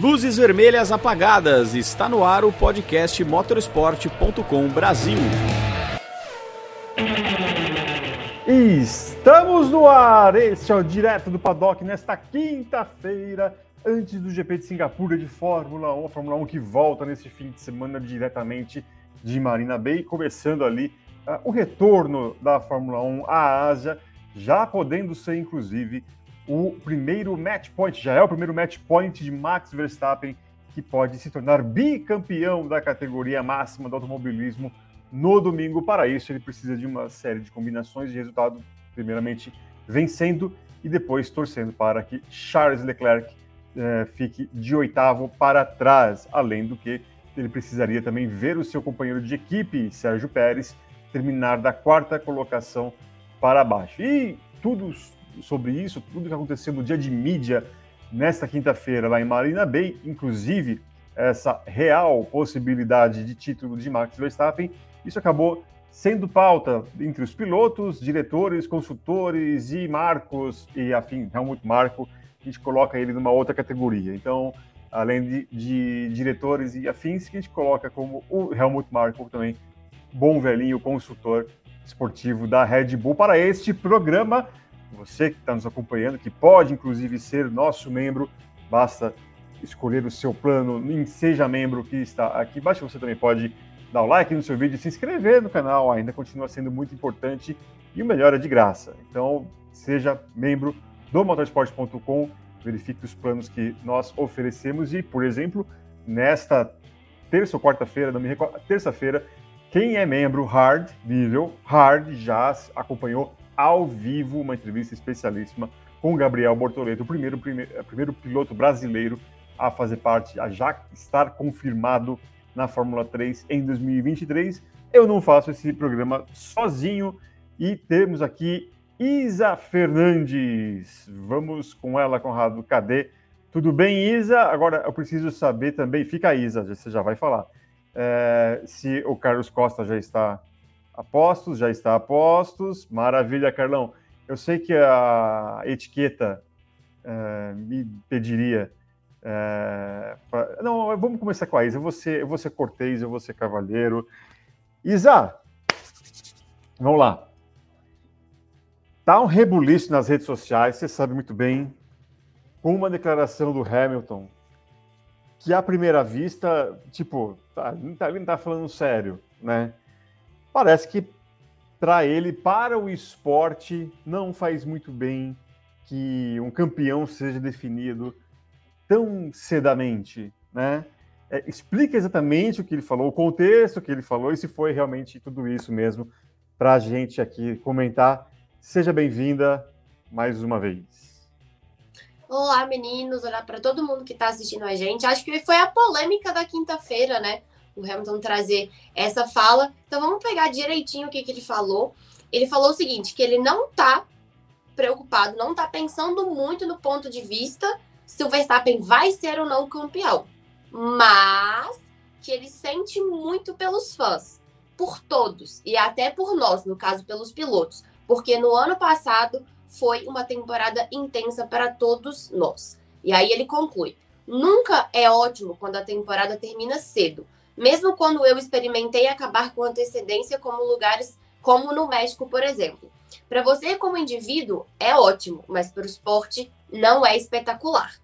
Luzes vermelhas apagadas. Está no ar o podcast motorsport.com Brasil. Estamos no ar. Este é o direto do paddock nesta quinta-feira, antes do GP de Singapura de Fórmula 1, a Fórmula 1 que volta nesse fim de semana diretamente de Marina Bay, começando ali uh, o retorno da Fórmula 1 à Ásia, já podendo ser inclusive o primeiro match point, já é o primeiro match point de Max Verstappen, que pode se tornar bicampeão da categoria máxima do automobilismo no domingo. Para isso, ele precisa de uma série de combinações de resultado, primeiramente vencendo e depois torcendo para que Charles Leclerc eh, fique de oitavo para trás, além do que ele precisaria também ver o seu companheiro de equipe, Sérgio Pérez, terminar da quarta colocação para baixo. E tudo sobre isso, tudo que aconteceu no dia de mídia nesta quinta-feira lá em Marina Bay, inclusive essa real possibilidade de título de Max Verstappen, isso acabou sendo pauta entre os pilotos, diretores, consultores e Marcos e afim, Helmut Marko, a gente coloca ele numa outra categoria. Então, além de, de diretores e afins, que a gente coloca como o Helmut Marko também, bom velhinho consultor esportivo da Red Bull para este programa você que está nos acompanhando, que pode inclusive ser nosso membro, basta escolher o seu plano em Seja Membro que está aqui embaixo. Você também pode dar o like no seu vídeo, se inscrever no canal, ainda continua sendo muito importante e o melhor é de graça. Então, seja membro do motorsport.com, verifique os planos que nós oferecemos e, por exemplo, nesta terça ou quarta-feira, não me recordo, terça-feira, quem é membro hard, nível hard, já acompanhou ao vivo uma entrevista especialíssima com Gabriel Bortoleto, o primeiro, primeiro, eh, primeiro piloto brasileiro a fazer parte, a já estar confirmado na Fórmula 3 em 2023. Eu não faço esse programa sozinho e temos aqui Isa Fernandes. Vamos com ela, Conrado. Cadê? Tudo bem, Isa? Agora eu preciso saber também, fica Isa, você já vai falar, é, se o Carlos Costa já está Apostos, já está a postos. Maravilha, Carlão. Eu sei que a etiqueta é, me pediria. É, pra... Não, vamos começar com a Isa. Eu vou ser, eu vou ser cortês, eu vou ser cavalheiro. Isa, vamos lá. Tá um rebuliço nas redes sociais, você sabe muito bem, com uma declaração do Hamilton que à primeira vista, tipo, tá, não, tá, não tá falando sério, né? Parece que para ele, para o esporte, não faz muito bem que um campeão seja definido tão cedamente, né? É, explica exatamente o que ele falou, o contexto que ele falou e se foi realmente tudo isso mesmo para a gente aqui comentar. Seja bem-vinda mais uma vez. Olá, meninos. Olá para todo mundo que está assistindo a gente. Acho que foi a polêmica da quinta-feira, né? O Hamilton trazer essa fala. Então vamos pegar direitinho o que, que ele falou. Ele falou o seguinte: que ele não está preocupado, não está pensando muito no ponto de vista se o Verstappen vai ser ou não campeão, mas que ele sente muito pelos fãs, por todos e até por nós, no caso pelos pilotos, porque no ano passado foi uma temporada intensa para todos nós. E aí ele conclui: nunca é ótimo quando a temporada termina cedo, mesmo quando eu experimentei acabar com antecedência, como lugares como no México, por exemplo. Para você, como indivíduo, é ótimo, mas para o esporte não é espetacular.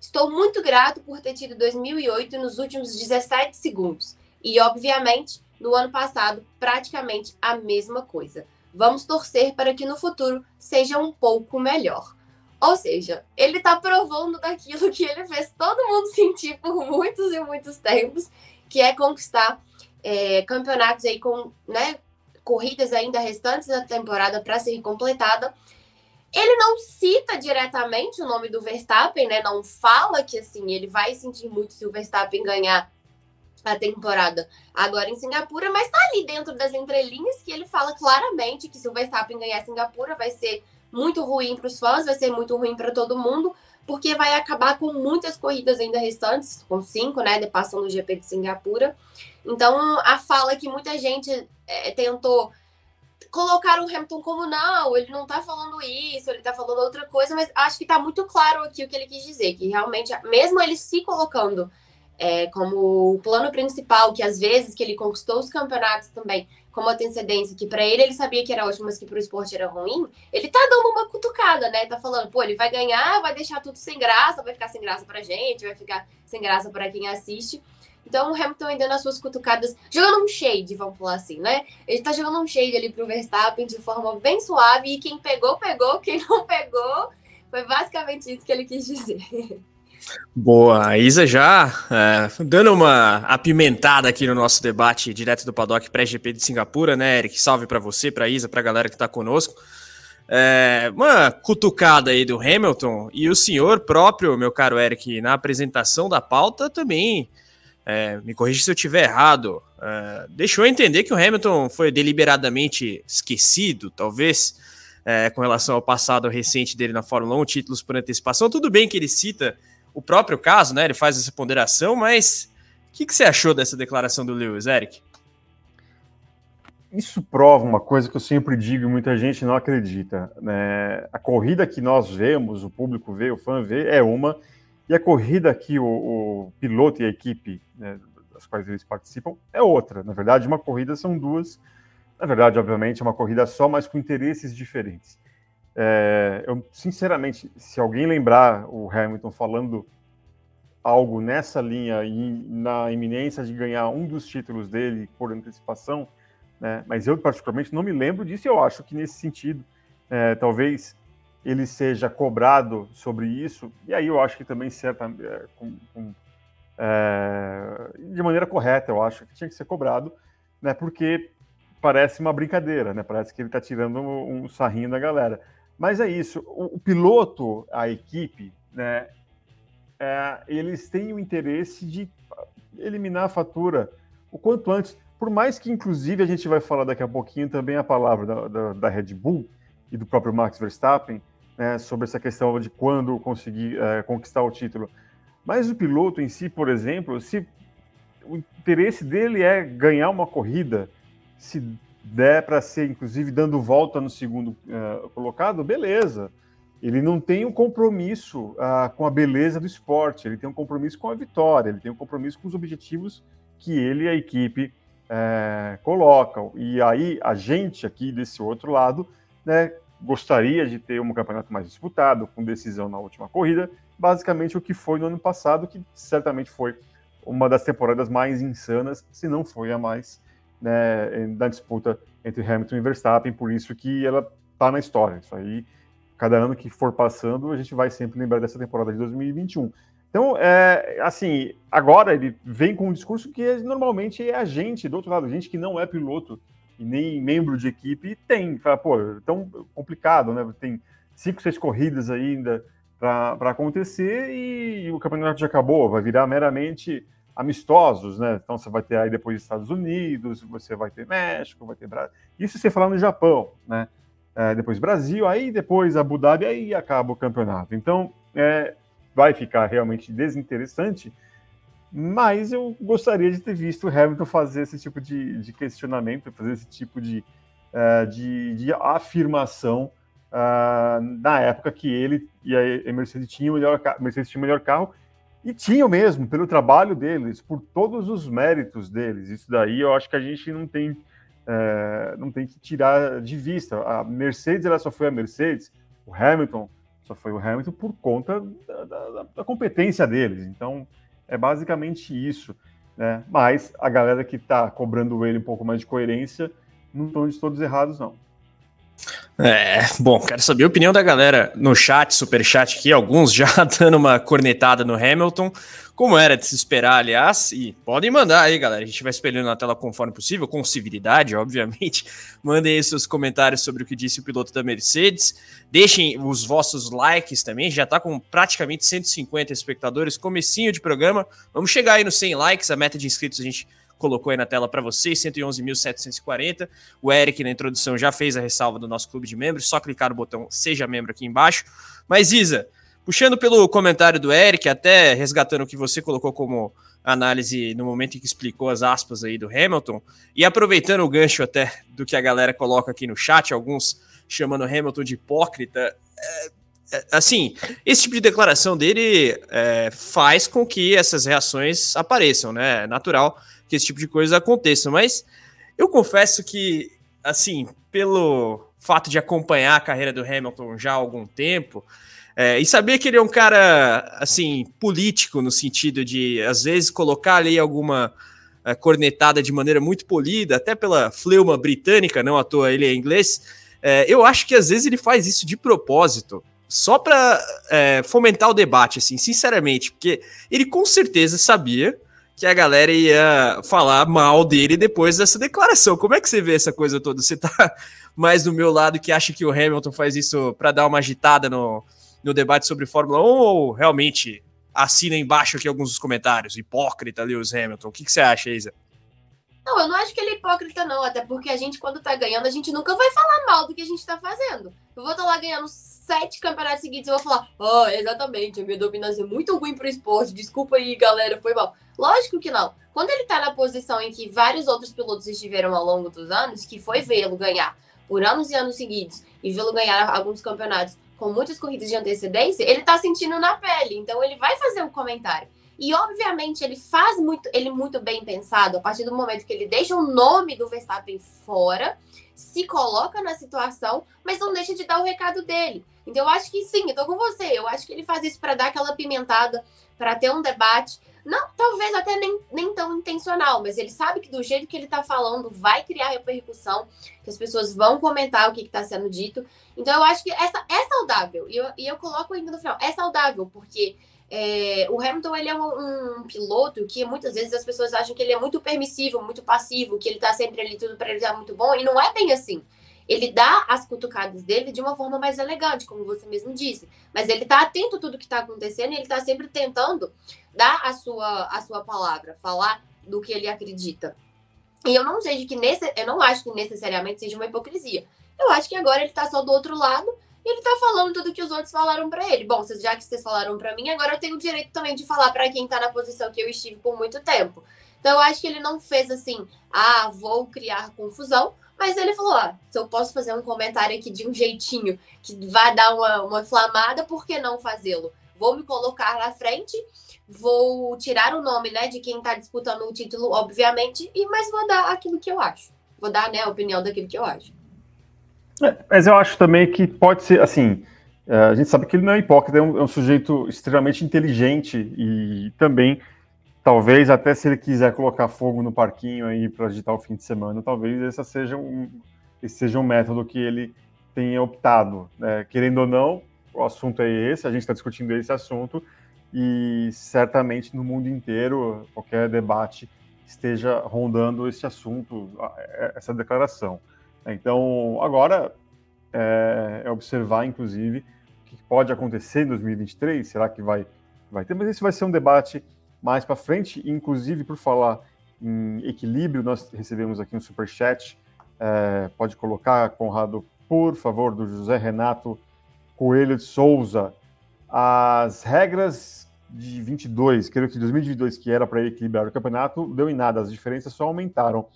Estou muito grato por ter tido 2008 nos últimos 17 segundos e, obviamente, no ano passado, praticamente a mesma coisa. Vamos torcer para que no futuro seja um pouco melhor. Ou seja, ele está provando daquilo que ele fez todo mundo sentir por muitos e muitos tempos que é conquistar é, campeonatos aí com né, corridas ainda restantes da temporada para ser completada. Ele não cita diretamente o nome do Verstappen, né? Não fala que assim ele vai sentir muito se o Verstappen ganhar a temporada agora em Singapura, mas tá ali dentro das entrelinhas que ele fala claramente que se o Verstappen ganhar Singapura vai ser muito ruim para os fãs, vai ser muito ruim para todo mundo, porque vai acabar com muitas corridas ainda restantes, com cinco, né, passando o GP de Singapura. Então, a fala que muita gente é, tentou colocaram o Hamilton como não, ele não tá falando isso, ele tá falando outra coisa, mas acho que tá muito claro aqui o que ele quis dizer, que realmente, mesmo ele se colocando é, como o plano principal, que às vezes que ele conquistou os campeonatos também como antecedência, que para ele ele sabia que era ótimo, mas que para o esporte era ruim, ele tá dando uma cutucada, né? Tá falando, pô, ele vai ganhar, vai deixar tudo sem graça, vai ficar sem graça pra gente, vai ficar sem graça para quem assiste. Então o Hamilton ainda nas suas cutucadas, jogando um shade, vamos falar assim, né? Ele tá jogando um shade ali pro Verstappen de forma bem suave, e quem pegou, pegou, quem não pegou, foi basicamente isso que ele quis dizer. Boa, a Isa já é, dando uma apimentada aqui no nosso debate direto do Paddock pré-GP de Singapura, né, Eric? Salve para você, para Isa, para a galera que está conosco. É, uma cutucada aí do Hamilton e o senhor próprio, meu caro Eric, na apresentação da pauta também, é, me corrija se eu estiver errado, é, deixou entender que o Hamilton foi deliberadamente esquecido, talvez, é, com relação ao passado recente dele na Fórmula 1, títulos por antecipação. Tudo bem que ele cita o próprio caso, né? Ele faz essa ponderação, mas o que, que você achou dessa declaração do Lewis, Eric? Isso prova uma coisa que eu sempre digo e muita gente não acredita. Né? A corrida que nós vemos, o público vê, o fã vê, é uma, e a corrida que o, o piloto e a equipe né, das quais eles participam é outra. Na verdade, uma corrida são duas. Na verdade, obviamente, é uma corrida só, mas com interesses diferentes. É, eu, sinceramente, se alguém lembrar o Hamilton falando algo nessa linha e na iminência de ganhar um dos títulos dele por antecipação, né, mas eu particularmente não me lembro disso. Eu acho que nesse sentido, é, talvez ele seja cobrado sobre isso. E aí eu acho que também certa, é, com, com, é, de maneira correta, eu acho que tinha que ser cobrado, né, porque parece uma brincadeira, né? Parece que ele está tirando um, um sarrinho da galera. Mas é isso. O, o piloto, a equipe, né, é, eles têm o interesse de eliminar a fatura o quanto antes. Por mais que, inclusive, a gente vai falar daqui a pouquinho também a palavra da, da, da Red Bull e do próprio Max Verstappen né, sobre essa questão de quando conseguir é, conquistar o título. Mas o piloto em si, por exemplo, se o interesse dele é ganhar uma corrida, se der para ser, inclusive, dando volta no segundo uh, colocado, beleza. Ele não tem um compromisso uh, com a beleza do esporte, ele tem um compromisso com a vitória, ele tem um compromisso com os objetivos que ele e a equipe uh, colocam. E aí, a gente aqui desse outro lado, né, gostaria de ter um campeonato mais disputado, com decisão na última corrida, basicamente o que foi no ano passado, que certamente foi uma das temporadas mais insanas, se não foi a mais né, da disputa entre Hamilton e Verstappen, por isso que ela está na história. Isso aí, cada ano que for passando, a gente vai sempre lembrar dessa temporada de 2021. Então, é, assim, agora ele vem com um discurso que normalmente é a gente, do outro lado, gente que não é piloto e nem membro de equipe, tem. Fala, pô, tão complicado, né? Tem cinco, seis corridas ainda para acontecer e o campeonato já acabou, vai virar meramente amistosos, né? Então você vai ter aí depois Estados Unidos, você vai ter México, vai ter Brasil. Isso você falar no Japão, né? É, depois Brasil, aí depois Abu Dhabi, aí acaba o campeonato. Então é, vai ficar realmente desinteressante, mas eu gostaria de ter visto o Hamilton fazer esse tipo de, de questionamento, fazer esse tipo de, uh, de, de, afirmação uh, na época que ele e a Mercedes tinham o melhor, Mercedes tinha o melhor carro e tinham mesmo, pelo trabalho deles, por todos os méritos deles. Isso daí eu acho que a gente não tem, é, não tem que tirar de vista. A Mercedes ela só foi a Mercedes, o Hamilton só foi o Hamilton por conta da, da, da competência deles. Então é basicamente isso. Né? Mas a galera que está cobrando ele um pouco mais de coerência não estão de todos errados, não. É, bom, quero saber a opinião da galera no chat, super chat aqui, alguns já dando uma cornetada no Hamilton, como era de se esperar, aliás, e podem mandar aí, galera, a gente vai espelhando na tela conforme possível, com civilidade, obviamente, mandem aí seus comentários sobre o que disse o piloto da Mercedes, deixem os vossos likes também, já tá com praticamente 150 espectadores, comecinho de programa, vamos chegar aí nos 100 likes, a meta de inscritos a gente colocou aí na tela para vocês, 111.740. O Eric, na introdução, já fez a ressalva do nosso clube de membros, só clicar no botão Seja Membro aqui embaixo. Mas, Isa, Puxando pelo comentário do Eric, até resgatando o que você colocou como análise no momento em que explicou as aspas aí do Hamilton, e aproveitando o gancho até do que a galera coloca aqui no chat, alguns chamando Hamilton de hipócrita, é, é, assim, esse tipo de declaração dele é, faz com que essas reações apareçam, né? É natural que esse tipo de coisa aconteça, mas eu confesso que, assim, pelo fato de acompanhar a carreira do Hamilton já há algum tempo, é, e saber que ele é um cara, assim, político, no sentido de, às vezes, colocar ali alguma é, cornetada de maneira muito polida, até pela fleuma britânica, não à toa ele é inglês. É, eu acho que, às vezes, ele faz isso de propósito, só para é, fomentar o debate, assim, sinceramente, porque ele com certeza sabia que a galera ia falar mal dele depois dessa declaração. Como é que você vê essa coisa toda? Você tá mais do meu lado que acha que o Hamilton faz isso para dar uma agitada no, no debate sobre Fórmula 1 ou realmente assina embaixo aqui alguns dos comentários? Hipócrita, Lewis Hamilton. O que, que você acha, Isa? Não, eu não acho que ele é hipócrita, não. Até porque a gente, quando tá ganhando, a gente nunca vai falar mal do que a gente tá fazendo. Eu vou estar tá lá ganhando sete campeonatos seguidos e vou falar, oh, exatamente, a minha dominância é muito ruim pro esporte. Desculpa aí, galera, foi mal. Lógico que não. Quando ele tá na posição em que vários outros pilotos estiveram ao longo dos anos, que foi vê-lo ganhar por anos e anos seguidos e vê-lo ganhar alguns campeonatos com muitas corridas de antecedência, ele tá sentindo na pele. Então ele vai fazer um comentário. E obviamente ele faz muito, ele muito bem pensado a partir do momento que ele deixa o nome do Verstappen fora, se coloca na situação, mas não deixa de dar o recado dele. Então eu acho que sim, eu tô com você. Eu acho que ele faz isso para dar aquela pimentada, para ter um debate. Não, talvez até nem, nem tão intencional, mas ele sabe que do jeito que ele tá falando vai criar repercussão, que as pessoas vão comentar o que, está sendo dito. Então eu acho que essa é saudável. E eu, e eu coloco ainda no final, é saudável, porque é, o Hamilton ele é um, um, piloto que muitas vezes as pessoas acham que ele é muito permissivo, muito passivo, que ele tá sempre ali tudo para ele estar muito bom, e não é bem assim ele dá as cutucadas dele de uma forma mais elegante, como você mesmo disse. Mas ele está atento a tudo que está acontecendo e ele está sempre tentando dar a sua, a sua palavra, falar do que ele acredita. E eu não vejo que nesse, eu não acho que necessariamente seja uma hipocrisia. Eu acho que agora ele está só do outro lado ele está falando tudo que os outros falaram para ele. Bom, já que vocês falaram para mim, agora eu tenho o direito também de falar para quem está na posição que eu estive por muito tempo. Então eu acho que ele não fez assim, ah, vou criar confusão, mas ele falou: ah, se eu posso fazer um comentário aqui de um jeitinho que vai dar uma, uma inflamada, por que não fazê-lo? Vou me colocar na frente, vou tirar o nome né, de quem está disputando o título, obviamente, e mas vou dar aquilo que eu acho. Vou dar né, a opinião daquilo que eu acho. É, mas eu acho também que pode ser assim. É, a gente sabe que ele não é hipócrita, é um, é um sujeito extremamente inteligente e também Talvez até se ele quiser colocar fogo no parquinho aí para agitar o fim de semana, talvez esse seja um, esse seja um método que ele tenha optado. Né? Querendo ou não, o assunto é esse, a gente está discutindo esse assunto e certamente no mundo inteiro qualquer debate esteja rondando esse assunto, é, essa declaração. Então, agora é, é observar, inclusive, o que pode acontecer em 2023. Será que vai, vai ter? Mas esse vai ser um debate mais para frente. Inclusive, por falar em equilíbrio, nós recebemos aqui um super chat. É, pode colocar, Conrado, por favor, do José Renato Coelho de Souza. As regras de 22, creio que 2022, que era para equilibrar o campeonato, deu em nada, as diferenças só aumentaram.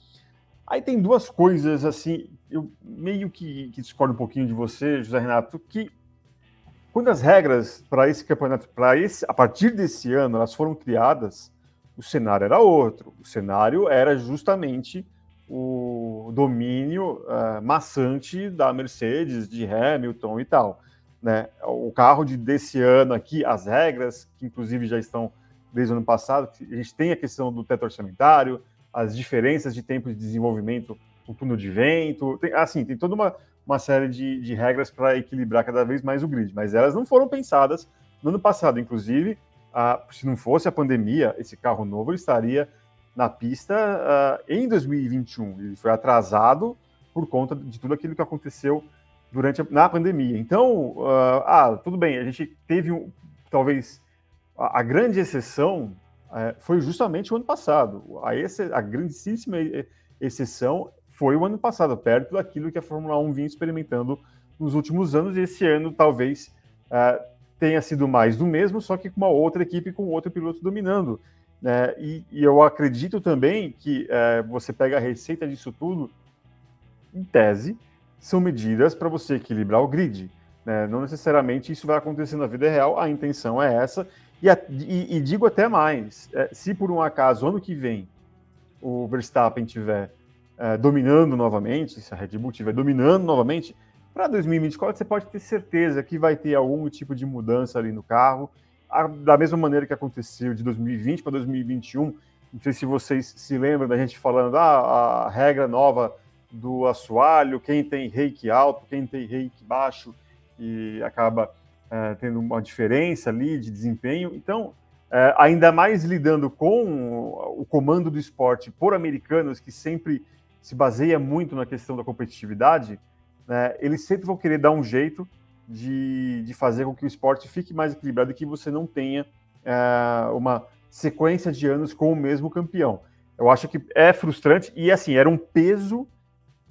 Aí tem duas coisas, assim, eu meio que, que discordo um pouquinho de você, José Renato, que quando as regras para esse campeonato, para esse, a partir desse ano, elas foram criadas, o cenário era outro. O cenário era justamente o domínio uh, maçante da Mercedes, de Hamilton e tal. Né? O carro de, desse ano aqui, as regras, que inclusive já estão desde o ano passado, a gente tem a questão do teto orçamentário, as diferenças de tempo de desenvolvimento, o túnel de vento, tem, assim, tem toda uma, uma série de, de regras para equilibrar cada vez mais o grid, mas elas não foram pensadas no ano passado. Inclusive, se não fosse a pandemia, esse carro novo estaria na pista uh, em 2021. Ele foi atrasado por conta de tudo aquilo que aconteceu durante a, na pandemia. Então, uh, ah, tudo bem, a gente teve um, talvez a, a grande exceção uh, foi justamente o ano passado. A, esse, a grandíssima exceção foi o ano passado, perto daquilo que a Fórmula 1 vinha experimentando nos últimos anos, e esse ano talvez uh, tenha sido mais do mesmo, só que com uma outra equipe, com outro piloto dominando. Né? E, e eu acredito também que é, você pega a receita disso tudo, em tese, são medidas para você equilibrar o grid. Né? Não necessariamente isso vai acontecer na vida real, a intenção é essa. E, e, e digo até mais: é, se por um acaso ano que vem o Verstappen tiver é, dominando novamente, se a Red Bull estiver dominando novamente, para 2024 você pode ter certeza que vai ter algum tipo de mudança ali no carro, a, da mesma maneira que aconteceu de 2020 para 2021. Não sei se vocês se lembram da gente falando ah, a regra nova do assoalho, quem tem reiki alto, quem tem reiki baixo, e acaba é, tendo uma diferença ali de desempenho. Então, é, ainda mais lidando com o comando do esporte por americanos, que sempre se baseia muito na questão da competitividade, né, eles sempre vão querer dar um jeito de, de fazer com que o esporte fique mais equilibrado e que você não tenha é, uma sequência de anos com o mesmo campeão. Eu acho que é frustrante e, assim, era um peso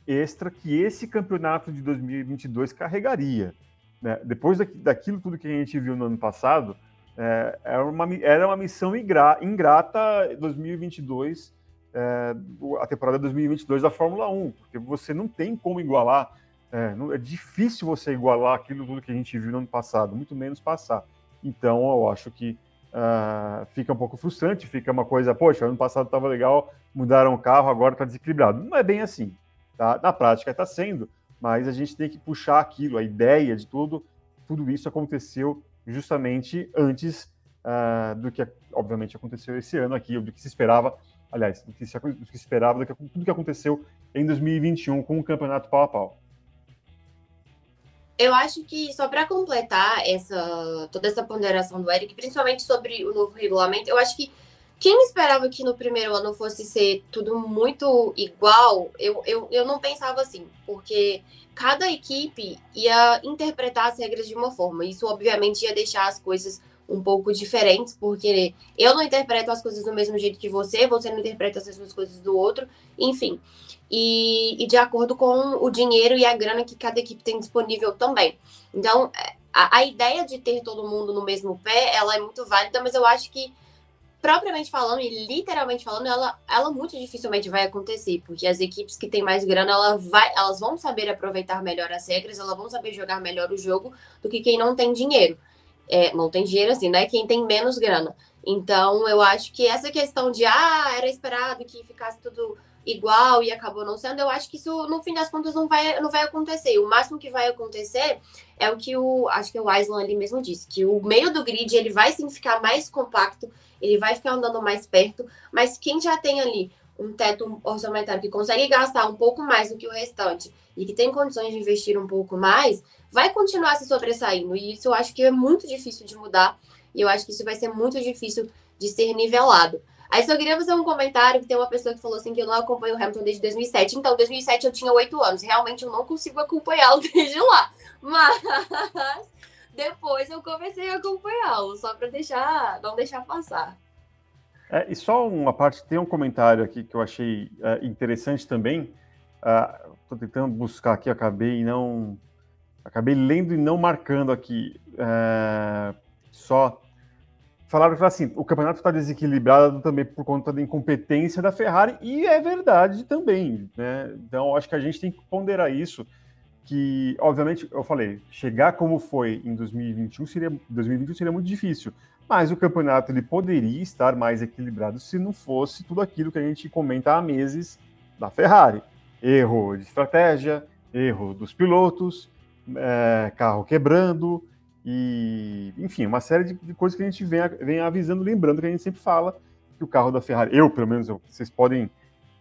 extra que esse campeonato de 2022 carregaria. Né? Depois daquilo tudo que a gente viu no ano passado, é, era, uma, era uma missão ingrata 2022 é, a temporada 2022 da Fórmula 1, porque você não tem como igualar, é, não, é, difícil você igualar aquilo tudo que a gente viu no ano passado, muito menos passar. Então eu acho que uh, fica um pouco frustrante, fica uma coisa, poxa, ano passado estava legal, mudaram o carro, agora está desequilibrado. Não é bem assim, tá? Na prática está sendo, mas a gente tem que puxar aquilo, a ideia de tudo, tudo isso aconteceu justamente antes uh, do que, obviamente, aconteceu esse ano aqui, do que se esperava aliás, do que se, do que se esperava, do que, tudo que aconteceu em 2021 com o campeonato pau a pau. Eu acho que só para completar essa toda essa ponderação do Eric, principalmente sobre o novo regulamento, eu acho que quem esperava que no primeiro ano fosse ser tudo muito igual, eu, eu, eu não pensava assim, porque cada equipe ia interpretar as regras de uma forma. Isso, obviamente, ia deixar as coisas um pouco diferentes, porque eu não interpreto as coisas do mesmo jeito que você, você não interpreta as mesmas coisas do outro, enfim. E, e de acordo com o dinheiro e a grana que cada equipe tem disponível também. Então, a, a ideia de ter todo mundo no mesmo pé, ela é muito válida, mas eu acho que propriamente falando e literalmente falando, ela, ela muito dificilmente vai acontecer, porque as equipes que têm mais grana, ela vai, elas vão saber aproveitar melhor as regras, elas vão saber jogar melhor o jogo do que quem não tem dinheiro é, não tem dinheiro assim, né? Quem tem menos grana. Então, eu acho que essa questão de, ah, era esperado que ficasse tudo igual e acabou não sendo, eu acho que isso, no fim das contas, não vai, não vai acontecer. O máximo que vai acontecer é o que o, acho que o Island ali mesmo disse, que o meio do grid, ele vai sim ficar mais compacto, ele vai ficar andando mais perto, mas quem já tem ali um teto orçamentário que consegue gastar um pouco mais do que o restante e que tem condições de investir um pouco mais, vai continuar se sobressaindo. E isso eu acho que é muito difícil de mudar. E eu acho que isso vai ser muito difícil de ser nivelado. Aí só queria fazer um comentário que tem uma pessoa que falou assim que eu não acompanho o Hamilton desde 2007. Então, 2007 eu tinha oito anos. Realmente eu não consigo acompanhá-lo desde lá. Mas depois eu comecei a acompanhá-lo, só para deixar, não deixar passar. É, e só uma parte, tem um comentário aqui que eu achei é, interessante também. Estou uh, tentando buscar aqui, acabei não acabei lendo e não marcando aqui. É, só falaram que assim, o campeonato está desequilibrado também por conta da incompetência da Ferrari, e é verdade também. Né? Então, acho que a gente tem que ponderar isso. Que, obviamente, eu falei, chegar como foi em 2021 seria, 2021 seria muito difícil, mas o campeonato ele poderia estar mais equilibrado se não fosse tudo aquilo que a gente comenta há meses da Ferrari. Erro de estratégia, erro dos pilotos, é, carro quebrando, e enfim, uma série de, de, coisas que a gente vem, vem avisando, lembrando que a gente sempre fala que o carro da Ferrari, eu pelo menos, eu, vocês podem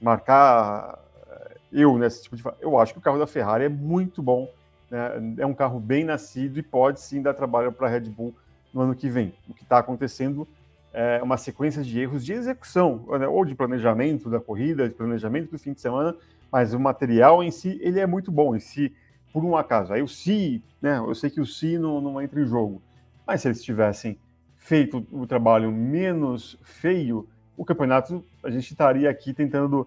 marcar é, eu nesse tipo de. Eu acho que o carro da Ferrari é muito bom, né? é um carro bem nascido e pode sim dar trabalho para a Red Bull no ano que vem. O que está acontecendo é uma sequência de erros de execução, né? ou de planejamento da corrida, de planejamento do fim de semana, mas o material em si ele é muito bom. Em si, por um acaso. Aí o Si, né? Eu sei que o Si não, não entra em jogo, mas se eles tivessem feito o trabalho menos feio, o campeonato a gente estaria aqui tentando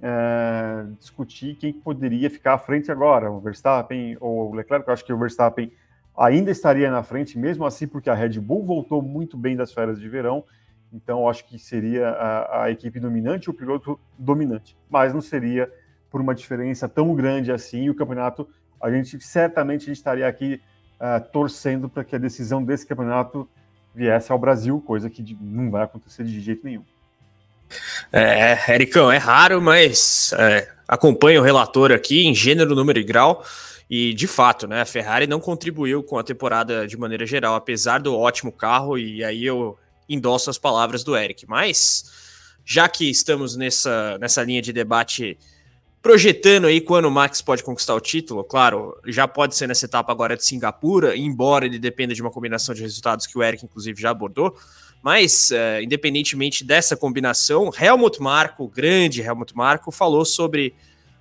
é, discutir quem poderia ficar à frente agora, o Verstappen ou o Leclerc. Eu acho que o Verstappen ainda estaria na frente, mesmo assim, porque a Red Bull voltou muito bem das férias de verão. Então, acho que seria a, a equipe dominante, o piloto dominante. Mas não seria por uma diferença tão grande assim. O campeonato, a gente certamente estaria aqui uh, torcendo para que a decisão desse campeonato viesse ao Brasil, coisa que não vai acontecer de jeito nenhum. É, Ericão, é raro, mas é, acompanho o relator aqui em gênero, número e grau. E de fato, né, a Ferrari não contribuiu com a temporada de maneira geral, apesar do ótimo carro, e aí eu endosso as palavras do Eric. Mas, já que estamos nessa, nessa linha de debate projetando aí quando o Max pode conquistar o título, claro, já pode ser nessa etapa agora de Singapura, embora ele dependa de uma combinação de resultados que o Eric, inclusive, já abordou. Mas, uh, independentemente dessa combinação, Helmut Marko, grande Helmut Marko, falou sobre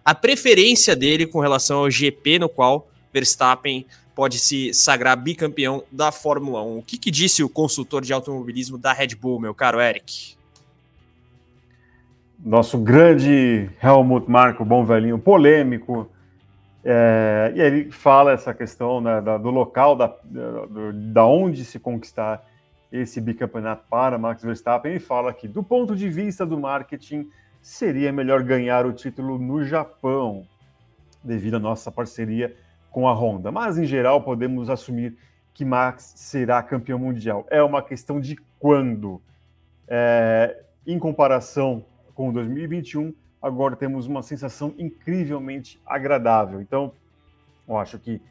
a preferência dele com relação ao GP no qual Verstappen pode se sagrar bicampeão da Fórmula 1. O que, que disse o consultor de automobilismo da Red Bull, meu caro Eric? Nosso grande Helmut Marko, bom velhinho, polêmico. É, e ele fala essa questão né, da, do local, da, da, da onde se conquistar esse bicampeonato para Max Verstappen e fala que, do ponto de vista do marketing, seria melhor ganhar o título no Japão, devido à nossa parceria com a Honda. Mas, em geral, podemos assumir que Max será campeão mundial. É uma questão de quando. É, em comparação com 2021, agora temos uma sensação incrivelmente agradável. Então, eu acho que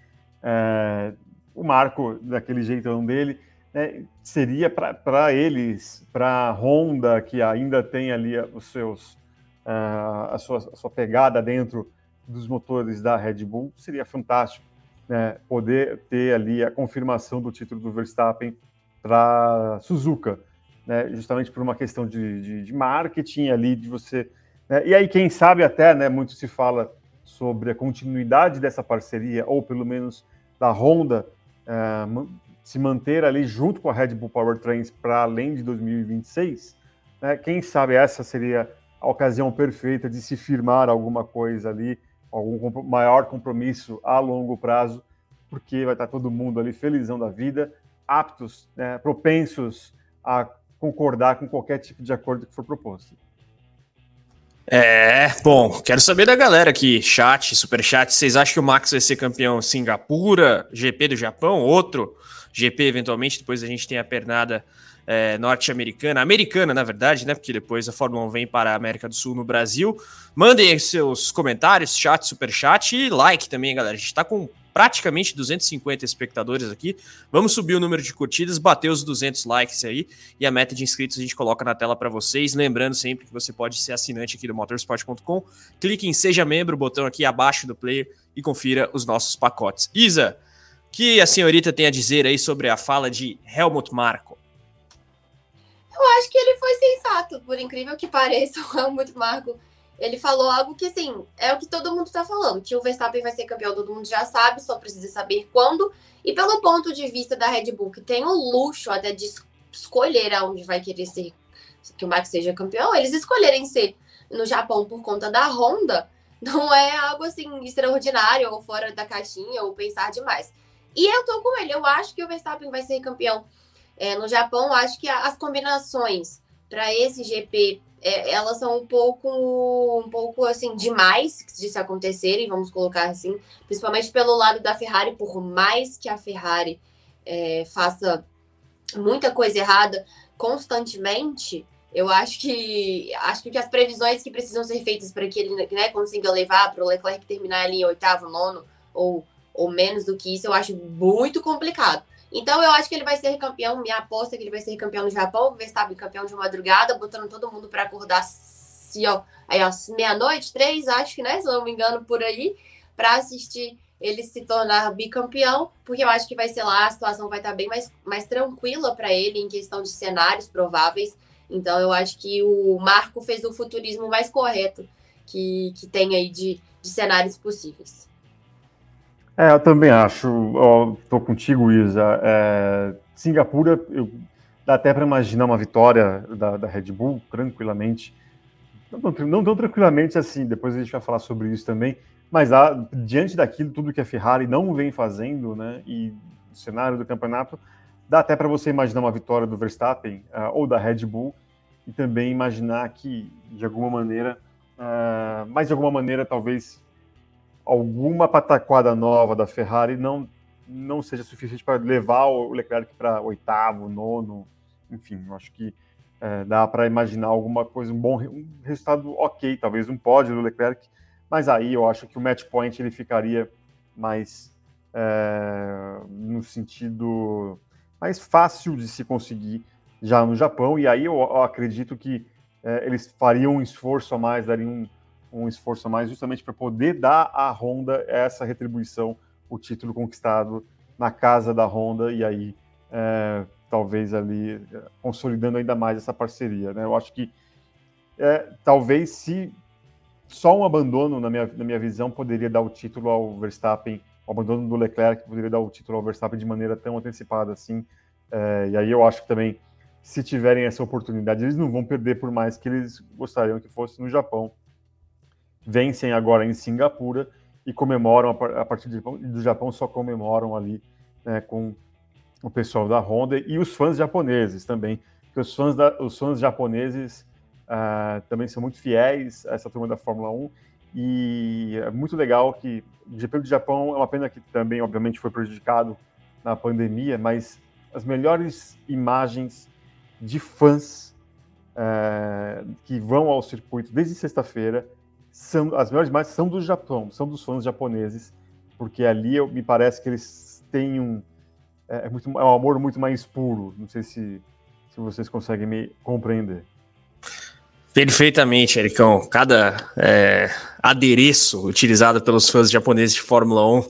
é, o Marco, daquele jeitão dele, né, seria para eles, para Honda, que ainda tem ali os seus a, sua, a sua pegada dentro dos motores da Red Bull, seria fantástico né, poder ter ali a confirmação do título do Verstappen para Suzuka, né, justamente por uma questão de, de, de marketing ali, de você. Né, e aí, quem sabe até, né, muito se fala sobre a continuidade dessa parceria, ou pelo menos da Honda é, se manter ali junto com a Red Bull Powertrains para além de 2026. Né, quem sabe essa seria a ocasião perfeita de se firmar alguma coisa ali, algum maior compromisso a longo prazo, porque vai estar todo mundo ali felizão da vida, aptos, né, propensos a concordar com qualquer tipo de acordo que for proposto. É, bom, quero saber da galera aqui, chat, super chat, vocês acham que o Max vai ser campeão Singapura, GP do Japão, outro GP eventualmente, depois a gente tem a pernada é, norte-americana, americana, na verdade, né? Porque depois a Fórmula 1 vem para a América do Sul no Brasil. Mandem seus comentários, chat, super chat e like também, galera. A gente está com praticamente 250 espectadores aqui. Vamos subir o número de curtidas, bater os 200 likes aí e a meta de inscritos a gente coloca na tela para vocês. Lembrando sempre que você pode ser assinante aqui do motorsport.com. Clique em seja membro, botão aqui abaixo do player e confira os nossos pacotes. Isa, que a senhorita tem a dizer aí sobre a fala de Helmut Marko? Eu acho que ele foi sensato, por incrível que pareça, o Helmut Marko. Ele falou algo que, assim, é o que todo mundo tá falando, que o Verstappen vai ser campeão, todo mundo já sabe, só precisa saber quando. E pelo ponto de vista da Red Bull, que tem o luxo até de escolher aonde vai querer ser, que o Max seja campeão, eles escolherem ser no Japão por conta da Honda, não é algo, assim, extraordinário ou fora da caixinha ou pensar demais. E eu tô com ele, eu acho que o Verstappen vai ser campeão é, no Japão, acho que as combinações para esse GP é, elas são um pouco, um pouco assim demais de se acontecerem, vamos colocar assim, principalmente pelo lado da Ferrari, por mais que a Ferrari é, faça muita coisa errada constantemente, eu acho que acho que as previsões que precisam ser feitas para que ele né, consiga levar para o Leclerc terminar ali em oitavo, nono ou, ou menos do que isso, eu acho muito complicado. Então eu acho que ele vai ser campeão. Minha aposta é que ele vai ser campeão no Japão, Verstappen campeão de madrugada, botando todo mundo para acordar se, ó, aí, ó, meia-noite, três, acho que, né? Se não me engano, por aí, para assistir ele se tornar bicampeão, porque eu acho que vai ser lá, a situação vai estar tá bem mais, mais tranquila para ele em questão de cenários prováveis. Então eu acho que o Marco fez o futurismo mais correto que, que tem aí de, de cenários possíveis. É, eu também acho. Estou contigo, Isa. É, Singapura, eu, dá até para imaginar uma vitória da, da Red Bull tranquilamente. Não, não, tão tranquilamente assim, depois a gente vai falar sobre isso também. Mas há, diante daquilo, tudo que a Ferrari não vem fazendo, né? E do cenário do campeonato, dá até para você imaginar uma vitória do Verstappen uh, ou da Red Bull e também imaginar que, de alguma maneira, uh, de alguma maneira, talvez alguma pataquada nova da Ferrari não, não seja suficiente para levar o Leclerc para oitavo, nono, enfim, eu acho que uh, dá para imaginar alguma coisa, um bom um resultado ok, talvez um pódio do Leclerc, mas aí eu acho que o match point ele ficaria mais é, no sentido mais fácil de se conseguir já no Japão, e aí eu, eu acredito que é, eles fariam um esforço a mais, dariam um, um esforço a mais justamente para poder dar à Honda essa retribuição, o título conquistado na casa da Honda, e aí é, talvez ali é, consolidando ainda mais essa parceria. Né? Eu acho que é, talvez se só um abandono, na minha, na minha visão, poderia dar o título ao Verstappen, o abandono do Leclerc poderia dar o título ao Verstappen de maneira tão antecipada assim. É, e aí eu acho que também, se tiverem essa oportunidade, eles não vão perder por mais que eles gostariam que fosse no Japão. Vencem agora em Singapura e comemoram, a partir do Japão, só comemoram ali né, com o pessoal da Honda e os fãs japoneses também, porque os fãs, da, os fãs japoneses uh, também são muito fiéis a essa turma da Fórmula 1 e é muito legal que o GP do Japão é uma pena que também, obviamente, foi prejudicado na pandemia, mas as melhores imagens de fãs uh, que vão ao circuito desde sexta-feira são as melhores imagens são do Japão, são dos fãs japoneses, porque ali eu, me parece que eles têm um é, é, muito, é um amor muito mais puro. Não sei se, se vocês conseguem me compreender. Perfeitamente, Ericão. Cada é, adereço utilizado pelos fãs japoneses de Fórmula 1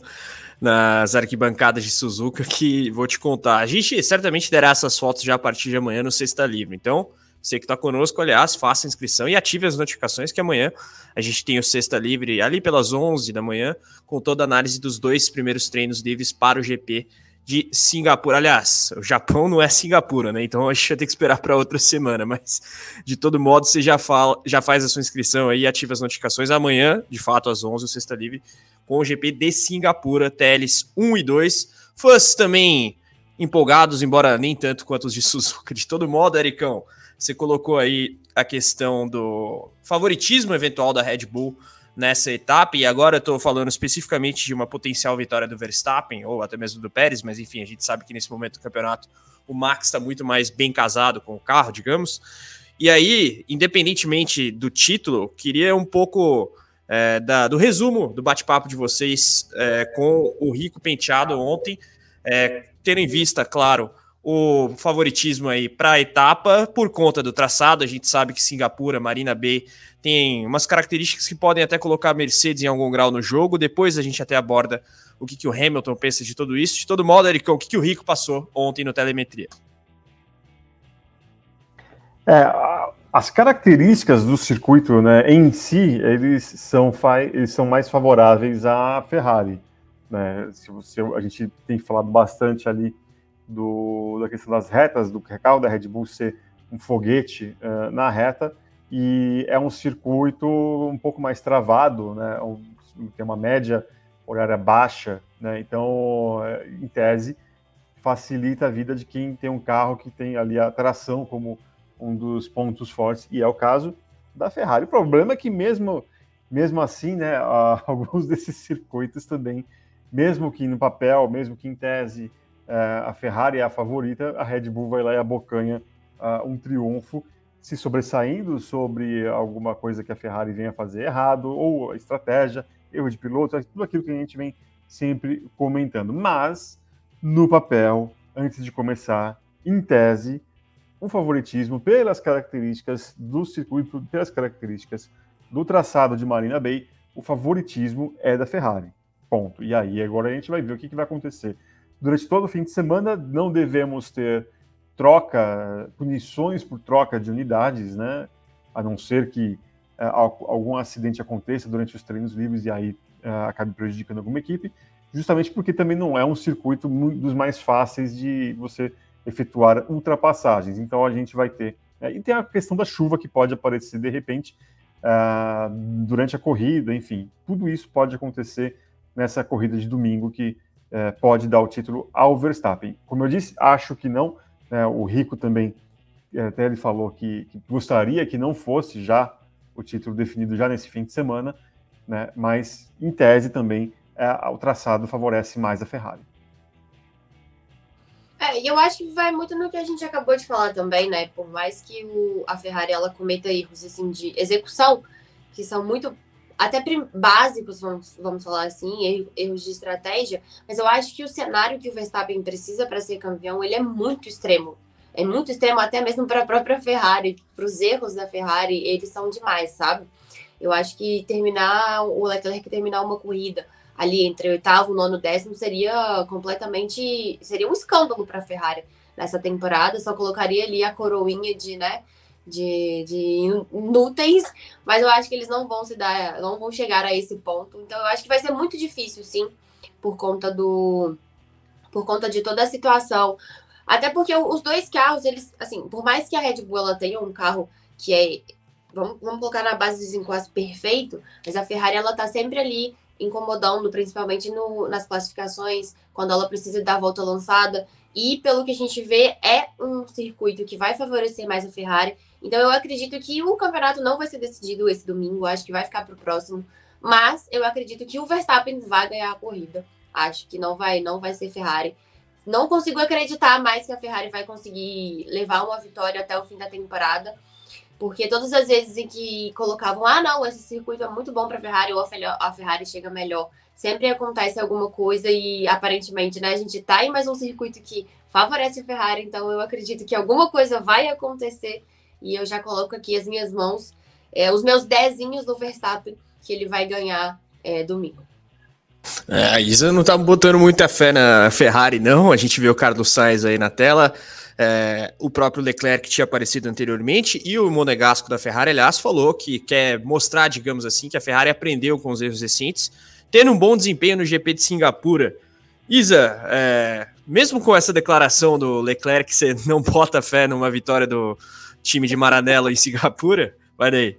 nas arquibancadas de Suzuka que vou te contar. A gente certamente terá essas fotos já a partir de amanhã no Sexta Livre. Então, você que está conosco, aliás, faça a inscrição e ative as notificações que amanhã a gente tem o Sexta Livre ali pelas 11 da manhã com toda a análise dos dois primeiros treinos livres para o GP de Singapura. Aliás, o Japão não é Singapura, né? Então a gente vai ter que esperar para outra semana. Mas de todo modo, você já, fala, já faz a sua inscrição aí, ativa as notificações. Amanhã, de fato, às 11, o Sexta Livre, com o GP de Singapura, TLs 1 e 2. Fãs também empolgados, embora nem tanto quanto os de Suzuka. De todo modo, Ericão, você colocou aí a questão do favoritismo eventual da Red Bull nessa etapa, e agora eu estou falando especificamente de uma potencial vitória do Verstappen, ou até mesmo do Pérez, mas enfim, a gente sabe que nesse momento do campeonato o Max está muito mais bem casado com o carro, digamos. E aí, independentemente do título, queria um pouco é, da, do resumo do bate-papo de vocês é, com o Rico Penteado ontem, é, tendo em vista, claro, o favoritismo aí para a etapa por conta do traçado. A gente sabe que Singapura, Marina Bay tem umas características que podem até colocar a Mercedes em algum grau no jogo. Depois a gente até aborda o que, que o Hamilton pensa de tudo isso. De todo modo, Ericão, o que, que o Rico passou ontem no telemetria? É, as características do circuito né, em si, eles são, eles são mais favoráveis à Ferrari. Né? Se você, a gente tem falado bastante ali do, da questão das retas, do carro da Red Bull ser um foguete uh, na reta, e é um circuito um pouco mais travado, né? Um, tem uma média horária baixa, né? Então, em tese, facilita a vida de quem tem um carro que tem ali a tração como um dos pontos fortes, e é o caso da Ferrari. O problema é que mesmo, mesmo assim, né, alguns desses circuitos também, mesmo que no papel, mesmo que em tese a Ferrari é a favorita, a Red Bull vai lá e abocanha uh, um triunfo, se sobressaindo sobre alguma coisa que a Ferrari venha fazer errado, ou a estratégia, erro de piloto, tudo aquilo que a gente vem sempre comentando. Mas, no papel, antes de começar, em tese, um favoritismo pelas características do circuito, pelas características do traçado de Marina Bay, o favoritismo é da Ferrari. Ponto. E aí, agora a gente vai ver o que, que vai acontecer durante todo o fim de semana não devemos ter troca, punições por troca de unidades, né? A não ser que uh, algum acidente aconteça durante os treinos livres e aí uh, acabe prejudicando alguma equipe, justamente porque também não é um circuito dos mais fáceis de você efetuar ultrapassagens. Então a gente vai ter. Uh, e tem a questão da chuva que pode aparecer de repente durante a corrida, enfim, tudo isso pode acontecer nessa corrida de domingo que é, pode dar o título ao Verstappen. Como eu disse, acho que não. Né, o Rico também, é, até ele falou que, que, gostaria que não fosse já o título definido já nesse fim de semana, né, mas em tese também é, o traçado favorece mais a Ferrari. É, e eu acho que vai muito no que a gente acabou de falar também, né? Por mais que o, a Ferrari ela cometa erros assim, de execução, que são muito até básicos, vamos, vamos falar assim, erros de estratégia, mas eu acho que o cenário que o Verstappen precisa para ser campeão, ele é muito extremo. É muito extremo até mesmo para a própria Ferrari, para os erros da Ferrari, eles são demais, sabe? Eu acho que terminar, o Leclerc terminar uma corrida ali entre oitavo, nono, décimo seria completamente, seria um escândalo para a Ferrari nessa temporada, só colocaria ali a coroinha de, né, de, de inúteis, mas eu acho que eles não vão se dar, não vão chegar a esse ponto. Então eu acho que vai ser muito difícil, sim, por conta do por conta de toda a situação. Até porque os dois carros, eles, assim, por mais que a Red Bull ela tenha um carro que é vamos, vamos colocar na base de desenquadro perfeito, mas a Ferrari ela tá sempre ali incomodando, principalmente no, nas classificações, quando ela precisa dar a volta lançada. E pelo que a gente vê, é um circuito que vai favorecer mais a Ferrari. Então eu acredito que o campeonato não vai ser decidido esse domingo, acho que vai ficar para o próximo. Mas eu acredito que o Verstappen vai ganhar a corrida. Acho que não vai, não vai ser Ferrari. Não consigo acreditar mais que a Ferrari vai conseguir levar uma vitória até o fim da temporada. Porque todas as vezes em que colocavam, ah, não, esse circuito é muito bom para a Ferrari, ou a Ferrari chega melhor, sempre acontece alguma coisa e aparentemente, né, a gente tá em mais um circuito que favorece a Ferrari, então eu acredito que alguma coisa vai acontecer e eu já coloco aqui as minhas mãos, é, os meus dezinhos do Verstappen, que ele vai ganhar é, domingo. É, a Isa não tá botando muita fé na Ferrari, não. A gente vê o Carlos Sainz aí na tela é, o próprio Leclerc tinha aparecido anteriormente, e o Monegasco da Ferrari, aliás, falou que quer mostrar, digamos assim, que a Ferrari aprendeu com os erros recentes, tendo um bom desempenho no GP de Singapura. Isa, é, mesmo com essa declaração do Leclerc, você não bota fé numa vitória do time de Maranello em Singapura? Vai daí.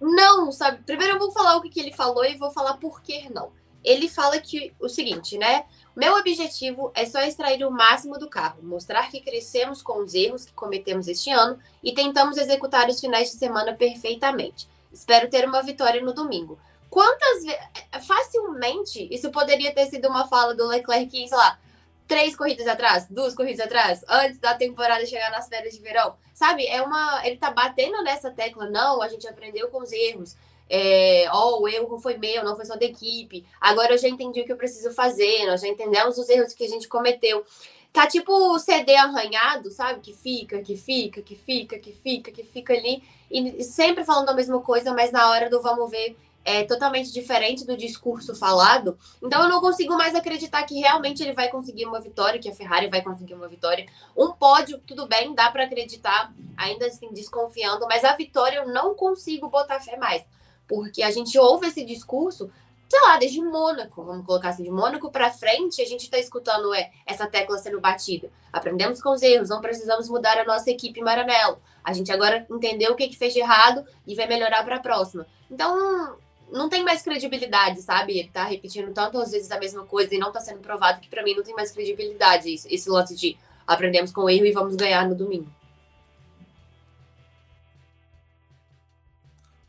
Não, sabe? Primeiro eu vou falar o que, que ele falou e vou falar por que não. Ele fala que o seguinte, né? Meu objetivo é só extrair o máximo do carro, mostrar que crescemos com os erros que cometemos este ano e tentamos executar os finais de semana perfeitamente. Espero ter uma vitória no domingo. Quantas vezes. Facilmente, isso poderia ter sido uma fala do Leclerc, sei lá, três corridas atrás, duas corridas atrás, antes da temporada chegar nas férias de verão. Sabe? É uma. Ele tá batendo nessa tecla, não, a gente aprendeu com os erros é, oh, o erro foi meu, não foi só da equipe. Agora eu já entendi o que eu preciso fazer, nós já entendemos os erros que a gente cometeu. Tá tipo o CD arranhado, sabe? Que fica, que fica, que fica, que fica, que fica ali. E sempre falando a mesma coisa, mas na hora do vamos ver é totalmente diferente do discurso falado. Então eu não consigo mais acreditar que realmente ele vai conseguir uma vitória, que a Ferrari vai conseguir uma vitória. Um pódio, tudo bem, dá para acreditar, ainda assim desconfiando, mas a vitória eu não consigo botar fé mais porque a gente ouve esse discurso, sei lá, desde Mônaco, vamos colocar assim, de Mônaco para frente, a gente está escutando é, essa tecla sendo batida. Aprendemos com os erros, não precisamos mudar a nossa equipe Maranello. A gente agora entendeu o que, que fez de errado e vai melhorar para a próxima. Então, não tem mais credibilidade, sabe? Ele tá repetindo tantas vezes a mesma coisa e não tá sendo provado que para mim não tem mais credibilidade isso, esse lance de aprendemos com o erro e vamos ganhar no domingo.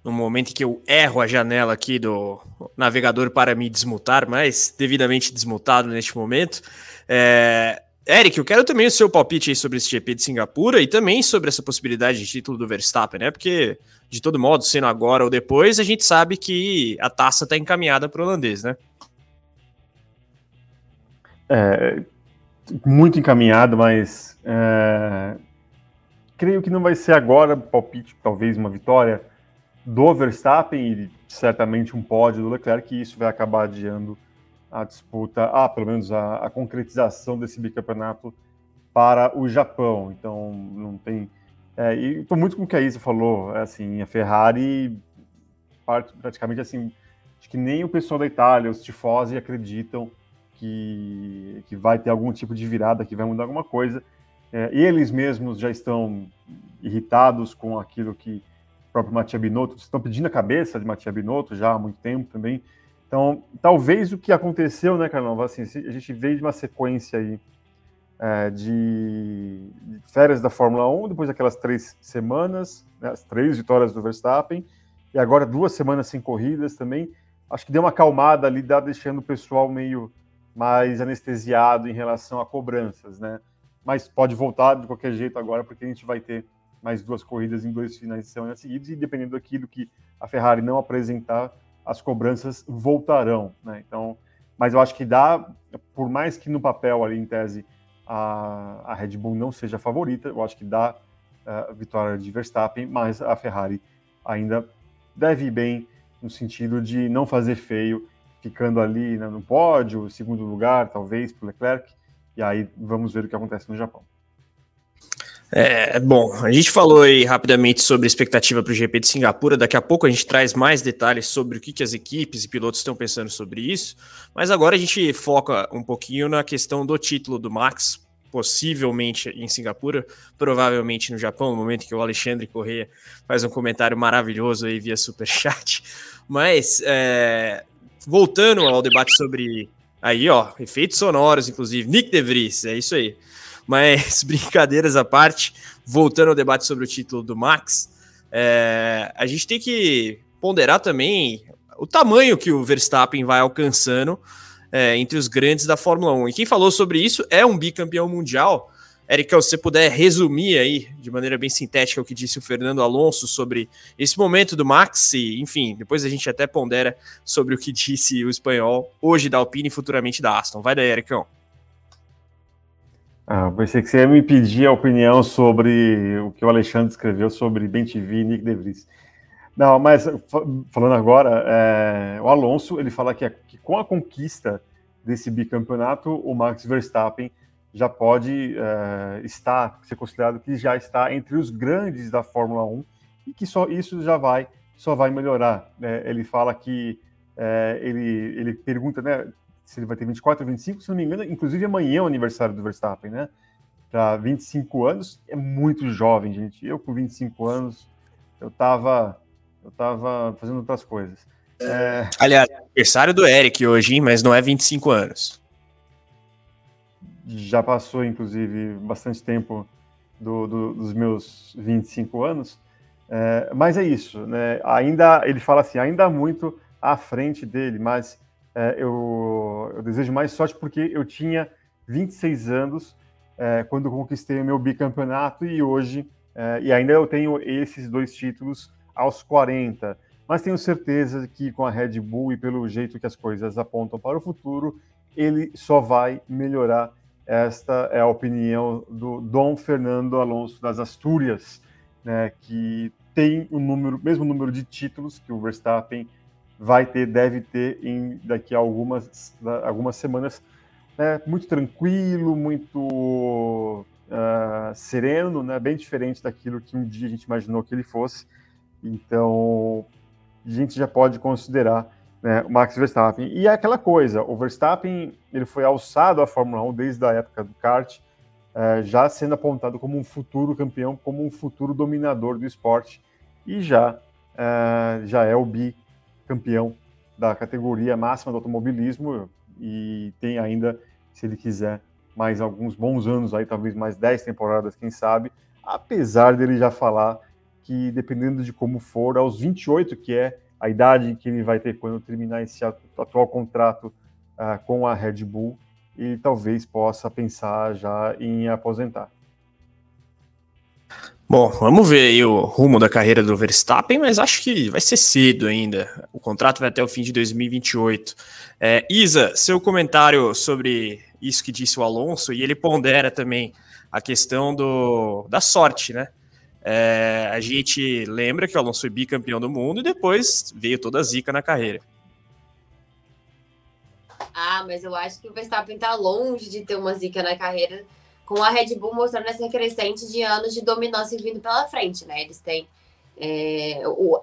no momento em que eu erro a janela aqui do navegador para me desmutar, mas devidamente desmutado neste momento. É... Eric, eu quero também o seu palpite aí sobre esse GP de Singapura e também sobre essa possibilidade de título do Verstappen, né? Porque, de todo modo, sendo agora ou depois, a gente sabe que a taça está encaminhada para o holandês, né? É, muito encaminhado, mas é, creio que não vai ser agora palpite, talvez uma vitória do Verstappen e certamente um pódio do Leclerc, e isso vai acabar adiando a disputa, ah, pelo menos a, a concretização desse bicampeonato para o Japão. Então, não tem. É, e estou muito com o que a Isa falou, é assim, a Ferrari parte, praticamente assim, acho que nem o pessoal da Itália, os tifosi acreditam que, que vai ter algum tipo de virada, que vai mudar alguma coisa. É, eles mesmos já estão irritados com aquilo que próprio Matia Binotto, estão pedindo a cabeça de Matia Binotto já há muito tempo também. Então, talvez o que aconteceu, né, Carlão? Assim, a gente veio de uma sequência aí é, de, férias da Fórmula 1, depois daquelas três semanas, né, as três vitórias do Verstappen, e agora duas semanas sem corridas também. Acho que deu uma acalmada ali, dá deixando o pessoal meio mais anestesiado em relação a cobranças, né? Mas pode voltar de qualquer jeito agora, porque a gente vai ter mais duas corridas em dois finais de semana seguidos, e dependendo daquilo que a Ferrari não apresentar, as cobranças voltarão, né? Então, mas eu acho que dá, por mais que no papel ali em tese a, a Red Bull não seja a favorita, eu acho que dá a uh, vitória de Verstappen, mas a Ferrari ainda deve ir bem no sentido de não fazer feio, ficando ali né, no pódio, segundo lugar, talvez, para o Leclerc, e aí vamos ver o que acontece no Japão. É, bom, a gente falou aí rapidamente sobre a expectativa para o GP de Singapura. Daqui a pouco a gente traz mais detalhes sobre o que, que as equipes e pilotos estão pensando sobre isso. Mas agora a gente foca um pouquinho na questão do título do Max, possivelmente em Singapura, provavelmente no Japão, no momento que o Alexandre Correia faz um comentário maravilhoso aí via superchat. Mas, é, voltando ao debate sobre. Aí, ó, efeitos sonoros, inclusive. Nick De Vries, é isso aí. Mas brincadeiras à parte, voltando ao debate sobre o título do Max, é, a gente tem que ponderar também o tamanho que o Verstappen vai alcançando é, entre os grandes da Fórmula 1. E quem falou sobre isso é um bicampeão mundial. Érica, se você puder resumir aí de maneira bem sintética o que disse o Fernando Alonso sobre esse momento do Max, e, enfim, depois a gente até pondera sobre o que disse o espanhol hoje da Alpine e futuramente da Aston. Vai daí, Ericão. Ah, pensei que você ia me pedir a opinião sobre o que o Alexandre escreveu sobre Ben TV e Nick De Vries. Não, mas falando agora, é, o Alonso ele fala que, que, com a conquista desse bicampeonato, o Max Verstappen já pode é, estar, ser considerado que já está entre os grandes da Fórmula 1 e que só isso já vai, só vai melhorar. Né? Ele fala que é, ele, ele pergunta, né, se ele vai ter 24 ou 25, se não me engano, inclusive amanhã é o aniversário do Verstappen, né? Para 25 anos, é muito jovem, gente. Eu com 25 anos, eu tava, eu tava fazendo outras coisas. É... Aliás, aniversário do Eric hoje, hein? mas não é 25 anos. Já passou, inclusive, bastante tempo do, do, dos meus 25 anos. É, mas é isso, né? Ainda ele fala assim, ainda há muito à frente dele, mas é, eu, eu, desejo mais sorte porque eu tinha 26 anos é, quando conquistei o meu bicampeonato e hoje, é, e ainda eu tenho esses dois títulos aos 40. Mas tenho certeza que com a Red Bull e pelo jeito que as coisas apontam para o futuro, ele só vai melhorar. Esta é a opinião do Dom Fernando Alonso das Astúrias, né, que tem o número, mesmo número de títulos que o Verstappen vai ter, deve ter em daqui a algumas, algumas semanas. Né, muito tranquilo, muito uh, sereno, né, bem diferente daquilo que um dia a gente imaginou que ele fosse. Então, a gente já pode considerar né, o Max Verstappen. E é aquela coisa, o Verstappen ele foi alçado à Fórmula 1 desde a época do kart, uh, já sendo apontado como um futuro campeão, como um futuro dominador do esporte, e já, uh, já é o bi campeão da categoria máxima do automobilismo e tem ainda, se ele quiser, mais alguns bons anos aí, talvez mais 10 temporadas, quem sabe, apesar dele já falar que dependendo de como for, aos 28, que é a idade que ele vai ter quando terminar esse atual contrato uh, com a Red Bull, e talvez possa pensar já em aposentar. Bom, vamos ver aí o rumo da carreira do Verstappen, mas acho que vai ser cedo ainda. O contrato vai até o fim de 2028. É, Isa, seu comentário sobre isso que disse o Alonso, e ele pondera também a questão do, da sorte, né? É, a gente lembra que o Alonso foi bicampeão do mundo e depois veio toda a zica na carreira. Ah, mas eu acho que o Verstappen tá longe de ter uma zica na carreira com a Red Bull mostrando essa crescente de anos de dominância vindo pela frente, né? Eles têm é, o,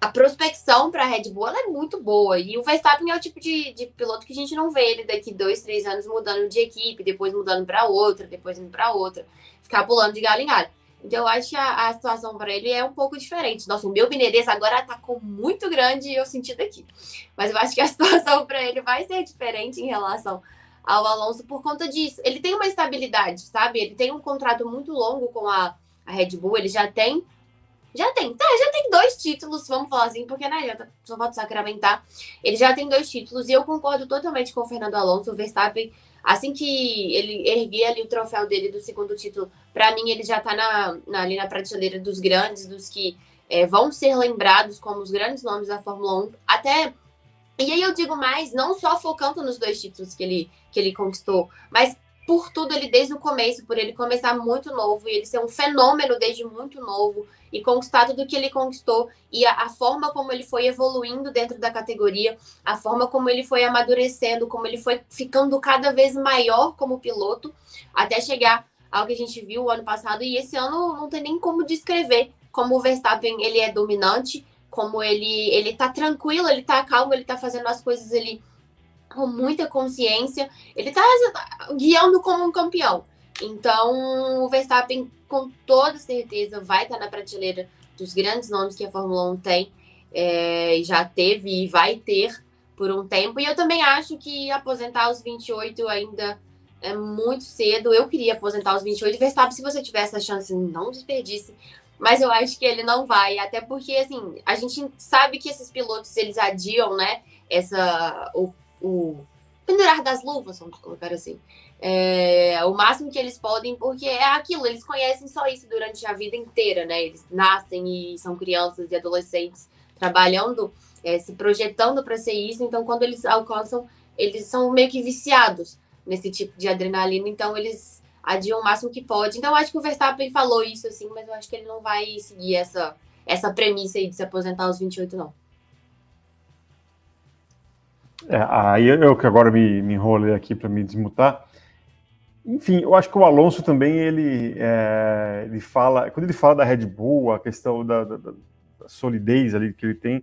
a prospecção para a Red Bull é muito boa. E o Verstappen é o tipo de, de, piloto que a gente não vê ele daqui dois, três anos mudando de equipe, depois mudando para outra, depois indo para outra, ficar pulando de galho em galho. Então eu acho que a, a situação para ele é um pouco diferente. Nossa, o meu Menezes agora atacou muito grande e eu senti daqui. Mas eu acho que a situação para ele vai ser diferente em relação ao Alonso por conta disso. Ele tem uma estabilidade, sabe? Ele tem um contrato muito longo com a, a Red Bull, ele já tem. Já tem, tá, já tem dois títulos, vamos falar assim, porque né, já tá, só falta sacramentar. Ele já tem dois títulos e eu concordo totalmente com o Fernando Alonso. O Verstappen, assim que ele erguer ali o troféu dele do segundo título, para mim ele já tá na, na, ali na prateleira dos grandes, dos que é, vão ser lembrados como os grandes nomes da Fórmula 1. Até e aí eu digo mais, não só focando nos dois títulos que ele, que ele conquistou, mas por tudo ele desde o começo, por ele começar muito novo e ele ser um fenômeno desde muito novo e conquistar tudo que ele conquistou e a, a, forma como ele foi evoluindo dentro da categoria, a forma como ele foi amadurecendo, como ele foi ficando cada vez maior como piloto, até chegar ao que a gente viu o ano passado. E esse ano não tem nem como descrever como o Verstappen ele é dominante como ele ele tá tranquilo, ele tá calmo, ele tá fazendo as coisas ele com muita consciência, ele tá guiando como um campeão. Então, o Verstappen com toda certeza vai estar tá na prateleira dos grandes nomes que a Fórmula 1 tem, é, já teve e vai ter por um tempo. E eu também acho que aposentar aos 28 ainda é muito cedo. Eu queria aposentar aos 28. Verstappen, se você tiver essa chance, não desperdice mas eu acho que ele não vai, até porque, assim, a gente sabe que esses pilotos, eles adiam, né, essa, o, o pendurar das luvas, vamos colocar assim, é, o máximo que eles podem, porque é aquilo, eles conhecem só isso durante a vida inteira, né, eles nascem e são crianças e adolescentes trabalhando, é, se projetando para ser isso, então quando eles alcançam, eles são meio que viciados nesse tipo de adrenalina, então eles adiam o máximo que pode. Então, acho que o Verstappen falou isso, assim, mas eu acho que ele não vai seguir essa, essa premissa aí de se aposentar aos 28, não. É, aí eu que agora me, me enrolei aqui para me desmutar. Enfim, eu acho que o Alonso também ele, é, ele fala, quando ele fala da Red Bull, a questão da, da, da, solidez ali que ele tem,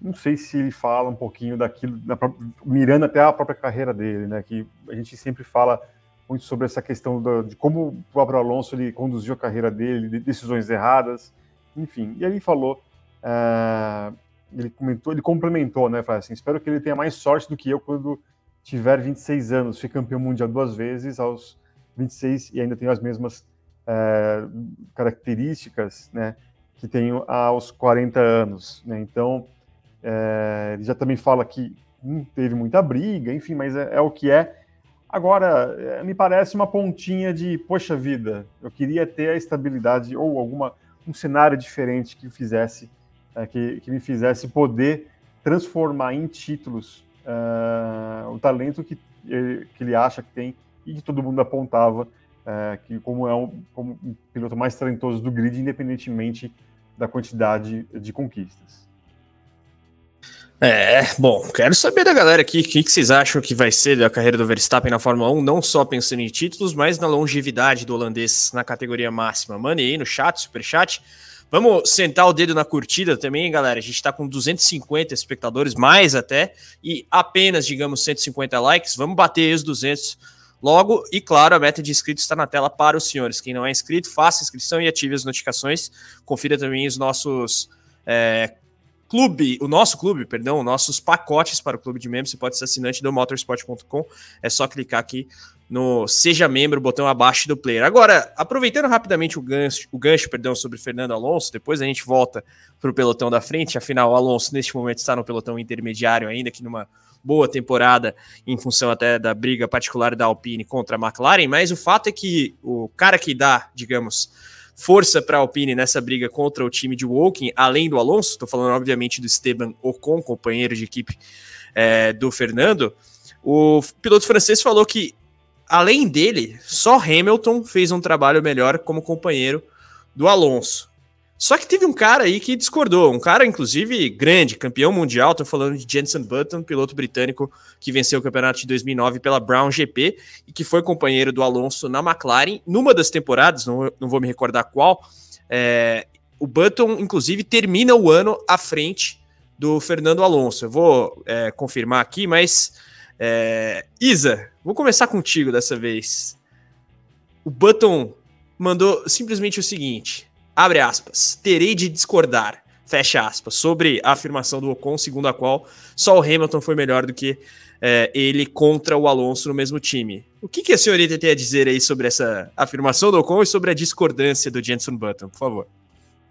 não sei se ele fala um pouquinho daquilo, da, mirando até a própria carreira dele, né? Que a gente sempre fala muito sobre essa questão de como o próprio Alonso ele conduziu a carreira dele, de decisões erradas, enfim. E ele falou, uh, ele comentou, ele complementou, né? Falou assim, espero que ele tenha mais sorte do que eu quando tiver 26 anos. Fui campeão mundial duas vezes aos 26 e ainda tenho as mesmas uh, características, né? Que tenho aos 40 anos, né? Então, uh, ele já também fala que teve muita briga, enfim, mas é, é o que é Agora, eh, me parece uma pontinha de, poxa vida, eu queria ter a estabilidade ou alguma um cenário diferente que fizesse, uh, que, que me fizesse poder transformar em títulos uh, o talento que, que ele acha que tem e que todo mundo apontava uh, que como é um, como um piloto mais talentoso do grid, independentemente da quantidade de conquistas. É, bom, quero saber da galera aqui o que, que, vocês acham que vai ser da carreira do Verstappen na Fórmula 1, não só pensando em títulos, mas na longevidade do holandês na categoria máxima. Mande aí no chat, super chat. Vamos sentar o dedo na curtida também, galera. A gente está com 250 espectadores, mais até, e apenas, digamos, 150 likes. Vamos bater os 200 logo. E claro, a meta de inscritos está na tela para os senhores. Quem não é inscrito, faça inscrição e ative as notificações. Confira também os nossos é, clube, o nosso clube, perdão, nossos pacotes para o clube de membros. Você pode ser assinante do motorsport.com. É só clicar aqui no Seja Membro, botão abaixo do player. Agora, aproveitando rapidamente o gancho, o gancho perdão, sobre Fernando Alonso, depois a gente volta para o pelotão da frente. Afinal, o Alonso, neste momento, está no pelotão intermediário ainda, que numa boa temporada, em função até da briga particular da Alpine contra a McLaren. Mas o fato é que o cara que dá, digamos, força para a Alpine nessa briga contra o time de Woking, além do Alonso, estou falando obviamente do Esteban Ocon, companheiro de equipe é, do Fernando, o piloto francês falou que, além dele, só Hamilton fez um trabalho melhor como companheiro do Alonso. Só que teve um cara aí que discordou, um cara, inclusive, grande, campeão mundial. Tô falando de Jenson Button, piloto britânico que venceu o campeonato de 2009 pela Brown GP e que foi companheiro do Alonso na McLaren. Numa das temporadas, não, não vou me recordar qual, é, o Button, inclusive, termina o ano à frente do Fernando Alonso. Eu vou é, confirmar aqui, mas. É, Isa, vou começar contigo dessa vez. O Button mandou simplesmente o seguinte: abre aspas, terei de discordar, fecha aspas, sobre a afirmação do Ocon, segundo a qual só o Hamilton foi melhor do que é, ele contra o Alonso no mesmo time. O que, que a senhorita tem a dizer aí sobre essa afirmação do Ocon e sobre a discordância do Jenson Button, por favor?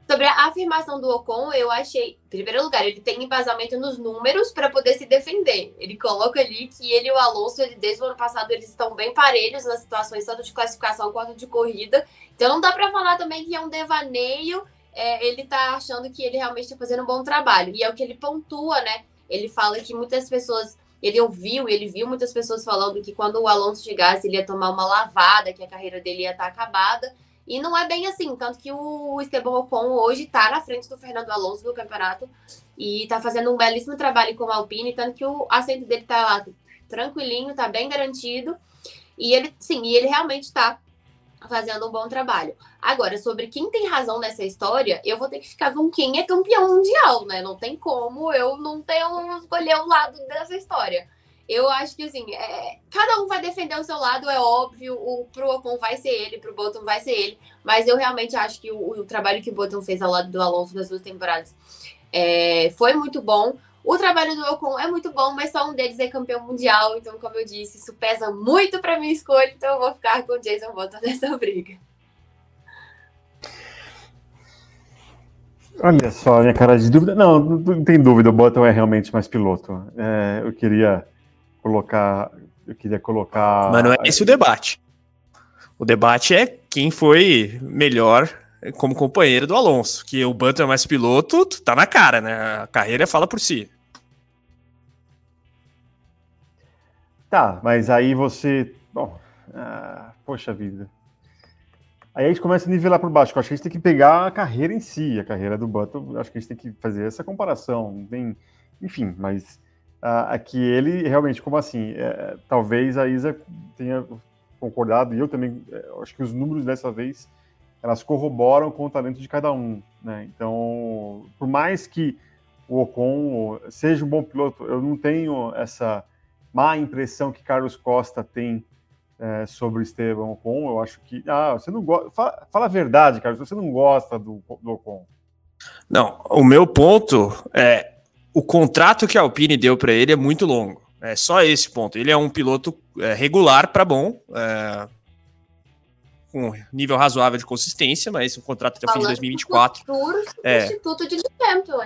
Sobre a afirmação do Ocon, eu achei, em primeiro lugar, ele tem embasamento nos números para poder se defender. Ele coloca ali que ele e o Alonso, ele, desde o ano passado, eles estão bem parelhos nas situações tanto de classificação quanto de corrida. Então não dá para falar também que é um devaneio. É, ele tá achando que ele realmente está fazendo um bom trabalho. E é o que ele pontua, né? Ele fala que muitas pessoas ele ouviu, ele viu muitas pessoas falando que quando o Alonso chegasse, ele ia tomar uma lavada, que a carreira dele ia estar acabada. E não é bem assim, tanto que o Esteban Ocon hoje está na frente do Fernando Alonso no campeonato e está fazendo um belíssimo trabalho com o Alpine, tanto que o assento dele está lá tranquilinho, está bem garantido. E ele, sim, e ele realmente está fazendo um bom trabalho. Agora, sobre quem tem razão nessa história, eu vou ter que ficar com quem é campeão mundial, né? Não tem como eu não tenho escolher o lado dessa história. Eu acho que assim, é, cada um vai defender o seu lado, é óbvio. O pro Ocon vai ser ele, pro Button vai ser ele. Mas eu realmente acho que o, o trabalho que o Button fez ao lado do Alonso nas duas temporadas é, foi muito bom. O trabalho do Ocon é muito bom, mas só um deles é campeão mundial. Então, como eu disse, isso pesa muito para minha escolha. Então, eu vou ficar com o Jason Button nessa briga. Olha só, minha cara de dúvida. Não, não tem dúvida, o Button é realmente mais piloto. É, eu queria colocar. Eu queria colocar. Mas não é esse o debate. O debate é quem foi melhor como companheiro do Alonso. Que o Button é mais piloto, tá na cara, né? A carreira fala por si. Tá, mas aí você. Bom, ah, poxa vida. Aí a gente começa a nivelar por baixo. Eu acho que a gente tem que pegar a carreira em si, a carreira do Button. Acho que a gente tem que fazer essa comparação. Tem, enfim, mas uh, aqui ele realmente, como assim? É, talvez a Isa tenha concordado, e eu também é, acho que os números dessa vez elas corroboram com o talento de cada um. Né? Então, por mais que o Ocon seja um bom piloto, eu não tenho essa má impressão que Carlos Costa tem é, sobre o Esteban Ocon. Eu acho que. Ah, você não gosta. Fala, fala, a verdade, Carlos, você não gosta do, do Ocon. Não, o meu ponto é o contrato que a Alpine deu para ele é muito longo. É só esse ponto. Ele é um piloto é, regular para bom, é, com nível razoável de consistência, mas um contrato até o fim de 2024. Futuro é. substituto de Champion,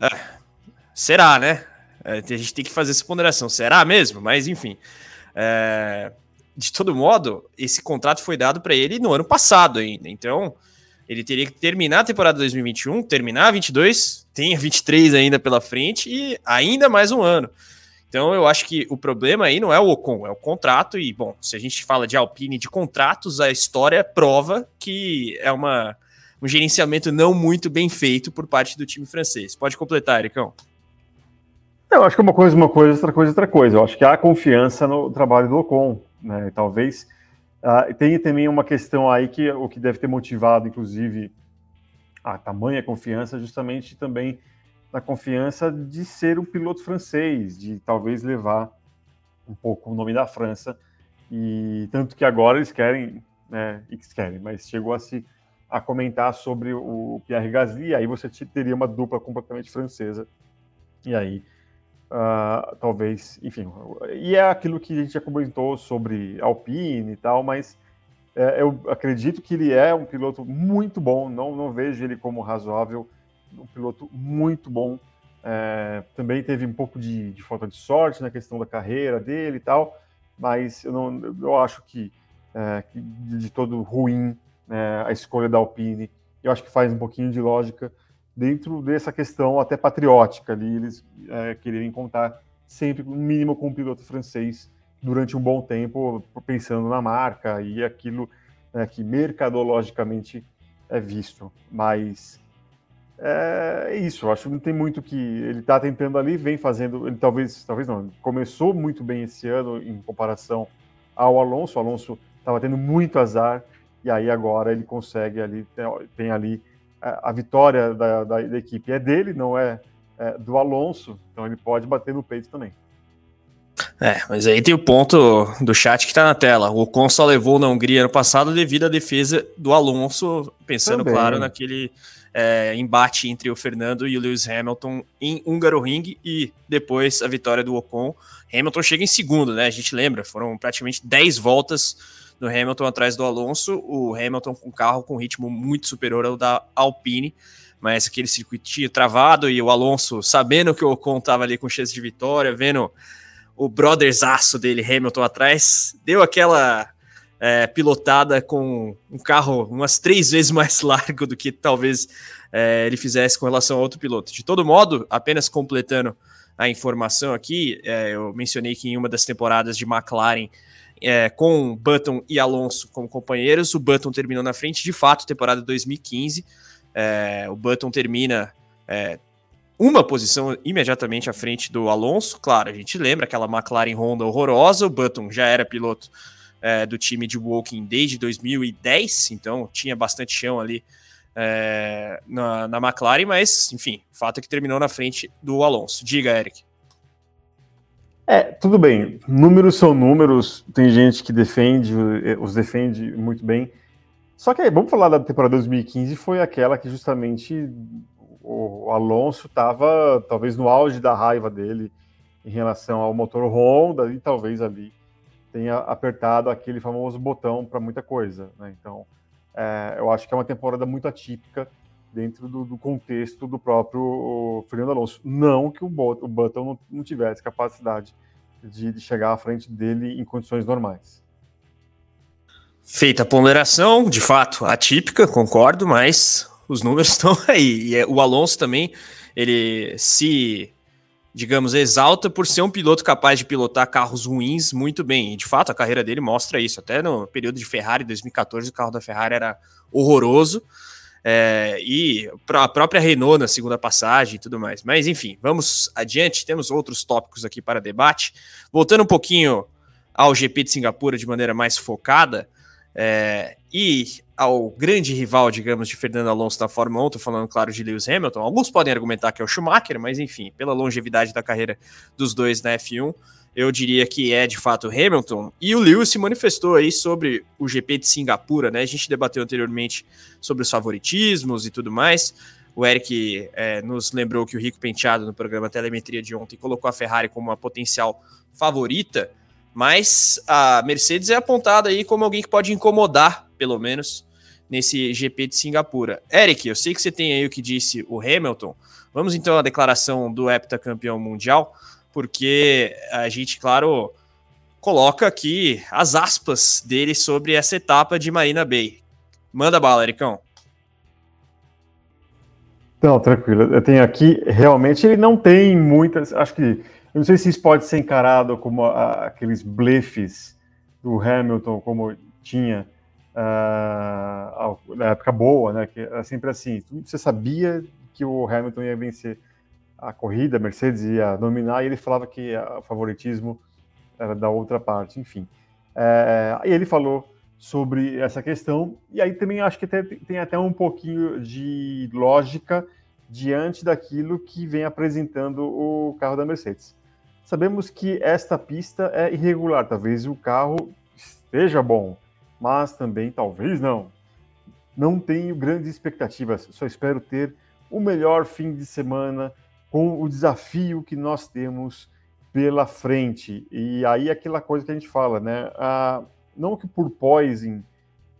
É, será, né? É, a gente tem que fazer essa ponderação. Será mesmo? Mas enfim. É, de todo modo, esse contrato foi dado para ele no ano passado ainda. Então, ele teria que terminar a temporada 2021, terminar a 22, tem a 23 ainda pela frente e ainda mais um ano. Então, eu acho que o problema aí não é o Ocon, é o contrato. E, bom, se a gente fala de Alpine de contratos, a história prova que é uma, um gerenciamento não muito bem feito por parte do time francês. Pode completar, Ericão. Eu acho que uma coisa, uma coisa, outra coisa, outra coisa. Eu acho que há confiança no trabalho do Ocon, né? Talvez uh, tenha também uma questão aí que o que deve ter motivado, inclusive, a tamanha confiança, justamente também na confiança de ser um piloto francês, de talvez levar um pouco o nome da França. E tanto que agora eles querem, né? Eles querem, mas chegou a se a comentar sobre o Pierre Gasly, aí você teria uma dupla completamente francesa. E aí Uh, talvez, enfim, e é aquilo que a gente já comentou sobre Alpine e tal, mas é, eu acredito que ele é um piloto muito bom, não, não vejo ele como razoável, um piloto muito bom. É, também teve um pouco de, de, falta de sorte na questão da carreira dele e tal, mas eu, não, eu acho que, é, que de todo ruim né, a escolha da Alpine, eu acho que faz um pouquinho de lógica dentro dessa questão até patriótica ali, eles é, quererem contar sempre no mínimo com um piloto francês durante um bom tempo, pensando na marca e aquilo né, que mercadologicamente é visto. Mas é, é isso, acho que não tem muito que ele está tentando ali, vem fazendo, ele talvez, talvez não, começou muito bem esse ano em comparação ao Alonso, o Alonso estava tendo muito azar e aí agora ele consegue ali, tem, tem ali a vitória da, da, da, equipe é dele, não é, é, do Alonso, então ele pode bater no peito também. É, mas aí tem o ponto do chat que está na tela. O Ocon só levou na Hungria ano passado devido à defesa do Alonso, pensando, Também. claro, naquele é, embate entre o Fernando e o Lewis Hamilton em Húngaro Ring e depois a vitória do Ocon. Hamilton chega em segundo, né? A gente lembra, foram praticamente 10 voltas do Hamilton atrás do Alonso. O Hamilton com carro com ritmo muito superior ao da Alpine mas aquele circuitinho travado e o Alonso sabendo que o Ocon estava ali com chance de vitória, vendo o brotherzaço dele, Hamilton, atrás, deu aquela é, pilotada com um carro umas três vezes mais largo do que talvez é, ele fizesse com relação a outro piloto. De todo modo, apenas completando a informação aqui, é, eu mencionei que em uma das temporadas de McLaren, é, com Button e Alonso como companheiros, o Button terminou na frente, de fato, temporada 2015. É, o Button termina é, uma posição imediatamente à frente do Alonso. Claro, a gente lembra aquela McLaren Honda horrorosa. O Button já era piloto é, do time de Woking desde 2010, então tinha bastante chão ali é, na, na McLaren, mas enfim, o fato é que terminou na frente do Alonso. Diga, Eric. É, tudo bem. Números são números. Tem gente que defende, os defende muito bem. Só que vamos falar da temporada 2015, foi aquela que justamente o Alonso estava talvez no auge da raiva dele em relação ao motor Honda e talvez ali tenha apertado aquele famoso botão para muita coisa. Né? Então, é, eu acho que é uma temporada muito atípica dentro do, do contexto do próprio Fernando Alonso. Não que o, o Button não, não tivesse capacidade de, de chegar à frente dele em condições normais. Feita a ponderação, de fato, atípica, concordo, mas os números estão aí. E é, o Alonso também, ele se, digamos, exalta por ser um piloto capaz de pilotar carros ruins muito bem. E de fato, a carreira dele mostra isso. Até no período de Ferrari, 2014, o carro da Ferrari era horroroso. É, e a própria Renault na segunda passagem e tudo mais. Mas enfim, vamos adiante. Temos outros tópicos aqui para debate. Voltando um pouquinho ao GP de Singapura de maneira mais focada. É, e ao grande rival, digamos, de Fernando Alonso da Fórmula 1, estou falando, claro, de Lewis Hamilton. Alguns podem argumentar que é o Schumacher, mas enfim, pela longevidade da carreira dos dois na F1, eu diria que é de fato Hamilton. E o Lewis se manifestou aí sobre o GP de Singapura, né? A gente debateu anteriormente sobre os favoritismos e tudo mais. O Eric é, nos lembrou que o Rico Penteado, no programa Telemetria de ontem, colocou a Ferrari como uma potencial favorita. Mas a Mercedes é apontada aí como alguém que pode incomodar, pelo menos, nesse GP de Singapura. Eric, eu sei que você tem aí o que disse o Hamilton. Vamos então à declaração do heptacampeão mundial, porque a gente, claro, coloca aqui as aspas dele sobre essa etapa de Marina Bay. Manda bala, Ericão. Não, tranquilo. Eu tenho aqui, realmente, ele não tem muitas. Acho que eu não sei se isso pode ser encarado como a, aqueles blefes do Hamilton, como tinha uh, na época boa, né? Que era sempre assim. Você sabia que o Hamilton ia vencer a corrida, a Mercedes ia dominar, e ele falava que o favoritismo era da outra parte, enfim. É, e ele falou sobre essa questão, e aí também acho que tem, tem até um pouquinho de lógica diante daquilo que vem apresentando o carro da Mercedes. Sabemos que esta pista é irregular, talvez o carro esteja bom, mas também talvez não. Não tenho grandes expectativas, só espero ter o melhor fim de semana com o desafio que nós temos pela frente. E aí aquela coisa que a gente fala, né? Ah, não que por poison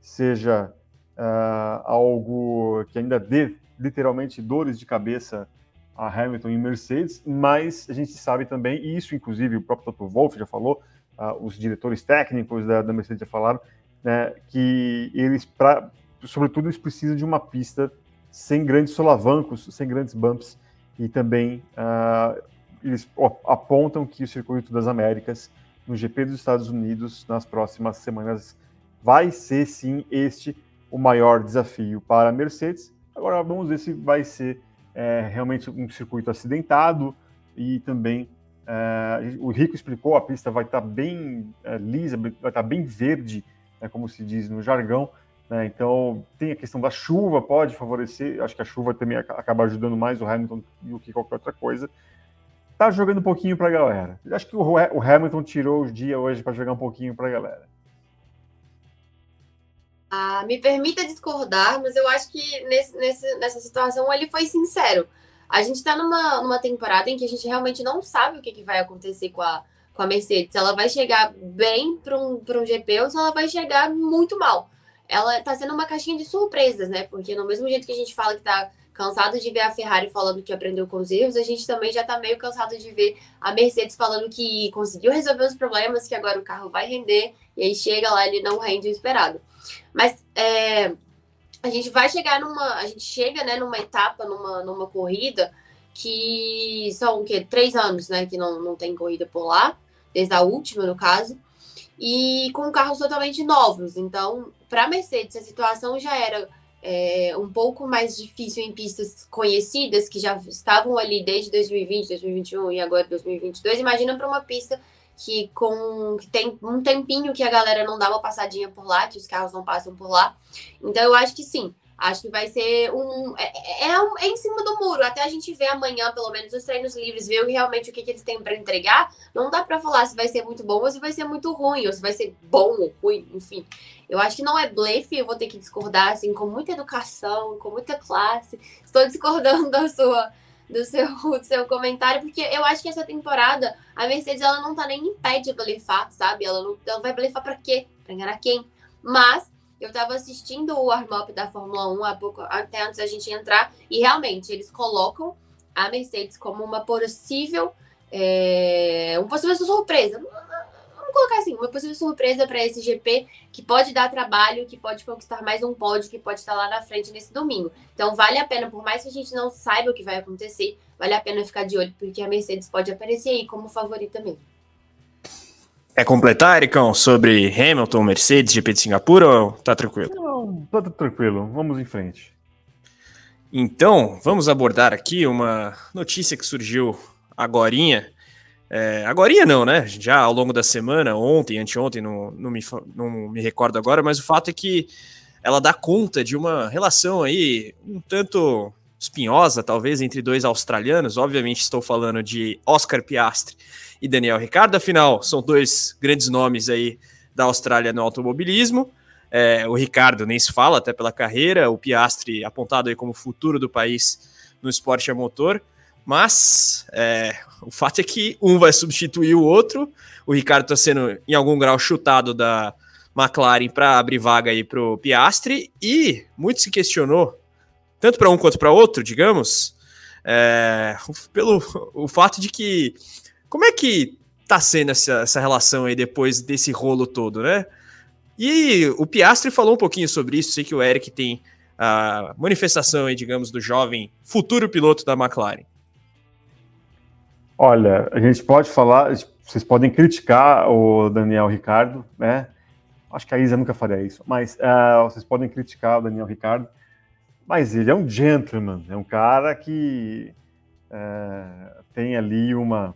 seja ah, algo que ainda dê literalmente dores de cabeça a Hamilton e Mercedes, mas a gente sabe também, e isso inclusive o próprio Toto Wolff já falou, uh, os diretores técnicos da, da, Mercedes já falaram, né, que eles, pra, sobretudo, eles precisam de uma pista sem grandes solavancos, sem grandes bumps, e também uh, eles apontam que o Circuito das Américas, no GP dos Estados Unidos, nas próximas semanas, vai ser sim este o maior desafio para a Mercedes. Agora vamos ver se vai ser é realmente um circuito acidentado e também é, o Rico explicou, a pista vai estar bem é, lisa, vai estar bem verde, né, como se diz no jargão. Né, então tem a questão da chuva, pode favorecer. Acho que a chuva também acaba ajudando mais o Hamilton do que qualquer outra coisa. tá jogando um pouquinho para a galera. Acho que o, o Hamilton tirou o dia hoje para jogar um pouquinho para a galera. Ah, me permita discordar, mas eu acho que nesse, nesse, nessa situação ele foi sincero. A gente está numa, numa temporada em que a gente realmente não sabe o que, que vai acontecer com a, com a Mercedes. Ela vai chegar bem para um, um GP ou se ela vai chegar muito mal. Ela está sendo uma caixinha de surpresas, né? Porque no mesmo jeito que a gente fala que está cansado de ver a Ferrari falando que aprendeu com os erros, a gente também já está meio cansado de ver a Mercedes falando que conseguiu resolver os problemas, que agora o carro vai render, e aí chega lá ele não rende o esperado. Mas é, a gente vai chegar numa. A gente chega né, numa etapa, numa, numa corrida, que são o quê? Três anos, né? Que não, não tem corrida por lá, desde a última, no caso, e com carros totalmente novos. Então, para a Mercedes, a situação já era é, um pouco mais difícil em pistas conhecidas, que já estavam ali desde 2020, 2021 e agora 2022. Imagina para uma pista que com que tem um tempinho que a galera não dá uma passadinha por lá, que os carros não passam por lá. Então eu acho que sim. Acho que vai ser um é, é, é, um, é em cima do muro. Até a gente ver amanhã, pelo menos, os treinos livres, ver realmente o que, que eles têm para entregar. Não dá para falar se vai ser muito bom ou se vai ser muito ruim, ou se vai ser bom ou ruim, enfim. Eu acho que não é blefe, eu vou ter que discordar, assim, com muita educação, com muita classe. Estou discordando da sua, do seu, do seu comentário, porque eu acho que essa temporada a Mercedes ela não tá nem em pé de blefar, sabe? Ela não ela vai blefar para quê? Para enganar quem? Mas eu tava assistindo o warm-up da Fórmula 1 há pouco, até antes da gente entrar, e realmente eles colocam a Mercedes como uma possível. É, uma possível surpresa vamos colocar assim, uma possível surpresa para esse GP que pode dar trabalho, que pode conquistar mais um pódio, que pode estar lá na frente nesse domingo. Então vale a pena, por mais que a gente não saiba o que vai acontecer, vale a pena ficar de olho, porque a Mercedes pode aparecer aí como favorita mesmo. É completar, Ericão, sobre Hamilton, Mercedes, GP de Singapura ou tá tranquilo? Não, tá tranquilo. Vamos em frente. Então, vamos abordar aqui uma notícia que surgiu agorinha é, agora não, né? Já ao longo da semana, ontem, anteontem, não, não, me, não me recordo agora, mas o fato é que ela dá conta de uma relação aí um tanto espinhosa, talvez, entre dois australianos. Obviamente, estou falando de Oscar Piastri e Daniel Ricciardo. Afinal, são dois grandes nomes aí da Austrália no automobilismo. É, o Ricardo nem se fala, até pela carreira. O Piastri apontado aí como futuro do país no esporte a motor. Mas é, o fato é que um vai substituir o outro. O Ricardo está sendo, em algum grau, chutado da McLaren para abrir vaga aí para o Piastri. E muito se questionou, tanto para um quanto para outro, digamos, é, pelo o fato de que. Como é que tá sendo essa, essa relação aí depois desse rolo todo, né? E o Piastri falou um pouquinho sobre isso. Sei que o Eric tem a manifestação aí, digamos, do jovem futuro piloto da McLaren. Olha, a gente pode falar, vocês podem criticar o Daniel Ricardo, né? Acho que a Isa nunca faria isso, mas uh, vocês podem criticar o Daniel Ricardo, mas ele é um gentleman, é um cara que uh, tem ali uma,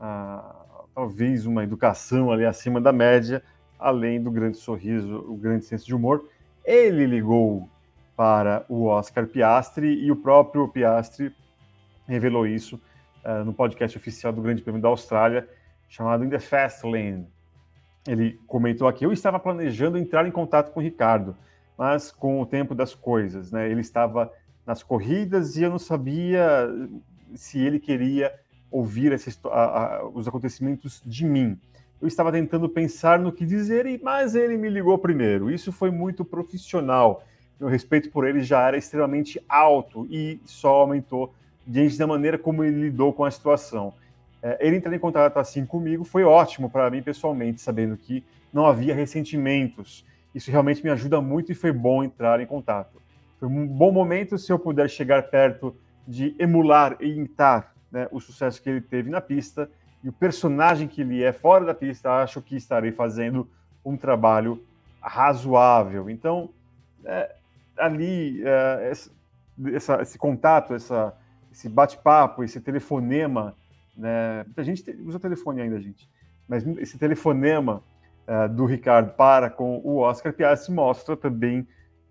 uh, talvez uma educação ali acima da média, além do grande sorriso, o grande senso de humor. Ele ligou para o Oscar Piastri e o próprio Piastri revelou isso uh, no podcast oficial do Grande Prêmio da Austrália, chamado In the Fast Lane. Ele comentou aqui: Eu estava planejando entrar em contato com o Ricardo, mas com o tempo das coisas, né? Ele estava nas corridas e eu não sabia se ele queria ouvir essa, a, a, os acontecimentos de mim. Eu estava tentando pensar no que dizer, mas ele me ligou primeiro. Isso foi muito profissional. Meu respeito por ele já era extremamente alto e só aumentou diante da maneira como ele lidou com a situação. É, ele entrar em contato assim comigo foi ótimo para mim pessoalmente, sabendo que não havia ressentimentos. Isso realmente me ajuda muito e foi bom entrar em contato. Foi um bom momento se eu puder chegar perto de emular e imitar né, o sucesso que ele teve na pista e o personagem que ele é fora da pista. Acho que estarei fazendo um trabalho razoável. Então, é, ali, é, essa, esse contato, essa esse bate-papo, esse telefonema, né? Muita gente usa telefone ainda, gente. Mas esse telefonema uh, do Ricardo para com o Oscar Piastri mostra também,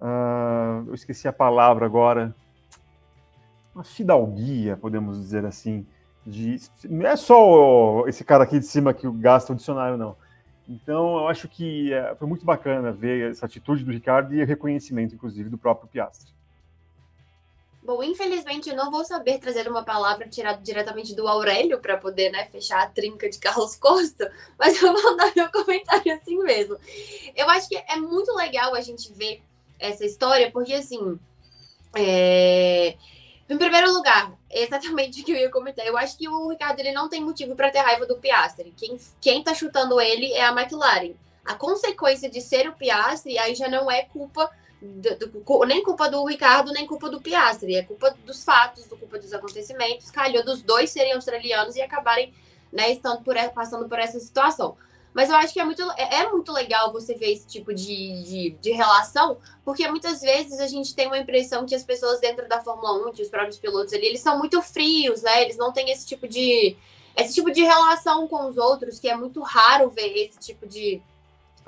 uh, eu esqueci a palavra agora, uma fidalguia, podemos dizer assim, De, não é só esse cara aqui de cima que gasta o dicionário, não. Então, eu acho que é, foi muito bacana ver essa atitude do Ricardo e o reconhecimento, inclusive, do próprio Piastri. Bom, infelizmente eu não vou saber trazer uma palavra tirada diretamente do Aurélio para poder né, fechar a trinca de Carlos Costa, mas eu vou dar meu comentário assim mesmo. Eu acho que é muito legal a gente ver essa história, porque assim. É... Em primeiro lugar, exatamente o que eu ia comentar. Eu acho que o Ricardo ele não tem motivo para ter raiva do Piastri. Quem, quem tá chutando ele é a McLaren. A consequência de ser o Piastri aí já não é culpa do, do, nem culpa do Ricardo, nem culpa do Piastri. É culpa dos fatos, do culpa dos acontecimentos. Calhou dos dois serem australianos e acabarem né, estando por, passando por essa situação. Mas eu acho que é muito, é, é muito legal você ver esse tipo de, de, de, relação, porque muitas vezes a gente tem uma impressão que as pessoas dentro da Fórmula 1, que os próprios pilotos ali, eles são muito frios, né? Eles não têm esse tipo de. Esse tipo de relação com os outros, que é muito raro ver esse tipo de,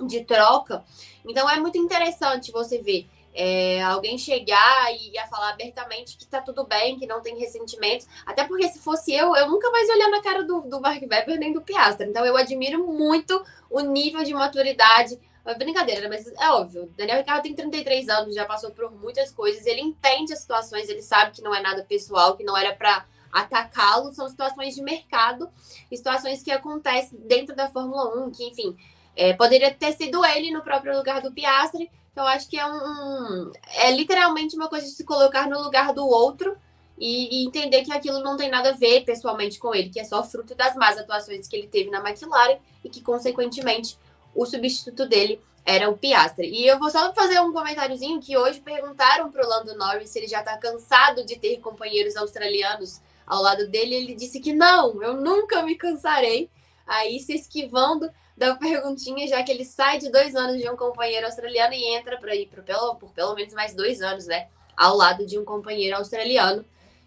de troca. Então é muito interessante você ver é, alguém chegar e ia falar abertamente que tá tudo bem, que não tem ressentimentos. Até porque se fosse eu, eu nunca mais olhar na cara do, do Mark Webber nem do Piastra. Então eu admiro muito o nível de maturidade. É brincadeira, mas é óbvio. Daniel Ricardo tem 33 anos, já passou por muitas coisas. Ele entende as situações, ele sabe que não é nada pessoal, que não era para atacá-lo. São situações de mercado, situações que acontecem dentro da Fórmula 1, que, enfim, é, poderia ter sido ele no próprio lugar do Piastri então, acho que é um. É literalmente uma coisa de se colocar no lugar do outro e, e, entender que aquilo não tem nada a ver pessoalmente com ele, que é só fruto das más atuações que ele teve na McLaren e que, consequentemente, o substituto dele era o Piastri. E eu vou só fazer um comentáriozinho que hoje perguntaram para o Lando Norris se ele já está cansado de ter companheiros australianos ao lado dele. Ele disse que não, eu nunca me cansarei. Aí se esquivando da perguntinha, já que ele sai de dois anos de um companheiro australiano e entra para ir por pelo, por pelo menos mais dois anos, né? Ao lado de um companheiro australiano.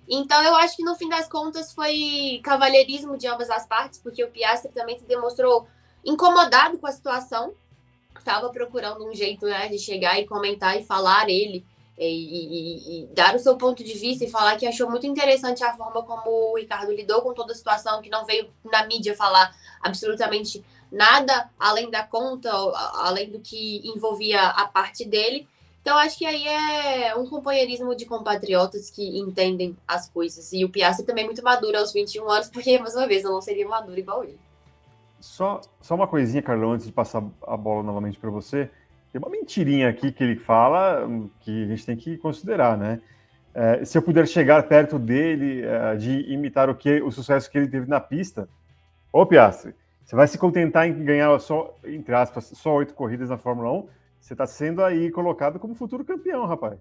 Então, eu acho que no fim das contas foi cavalheirismo de ambas as partes, porque o Piastri também se demonstrou incomodado com a situação, estava procurando um jeito né, de chegar e comentar e falar ele. E, e, e, dar o seu ponto de vista e falar que achou muito interessante a forma como o Ricardo lidou com toda a situação, que não veio na mídia falar absolutamente nada além da conta, além do que envolvia a parte dele. Então, acho que aí é um companheirismo de compatriotas que entendem as coisas. E o Piastri também é muito maduro aos 21 anos, porque, mais uma vez, eu não seria maduro igual ele. Só, só uma coisinha, Carlão, antes de passar a bola novamente para você. Tem uma mentirinha aqui que ele fala que a gente tem que considerar, né? É, se eu puder chegar perto dele, é, de imitar o que o sucesso que ele teve na pista, ô Piastri, você vai se contentar em ganhar só, entre aspas, só oito corridas na Fórmula 1? Você está sendo aí colocado como futuro campeão, rapaz.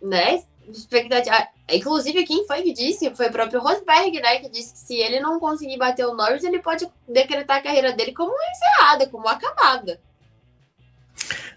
Né? Expectativa. Inclusive, quem foi que disse? Foi o próprio Rosberg, né? Que disse que se ele não conseguir bater o Norris, ele pode decretar a carreira dele como encerrada, como acabada.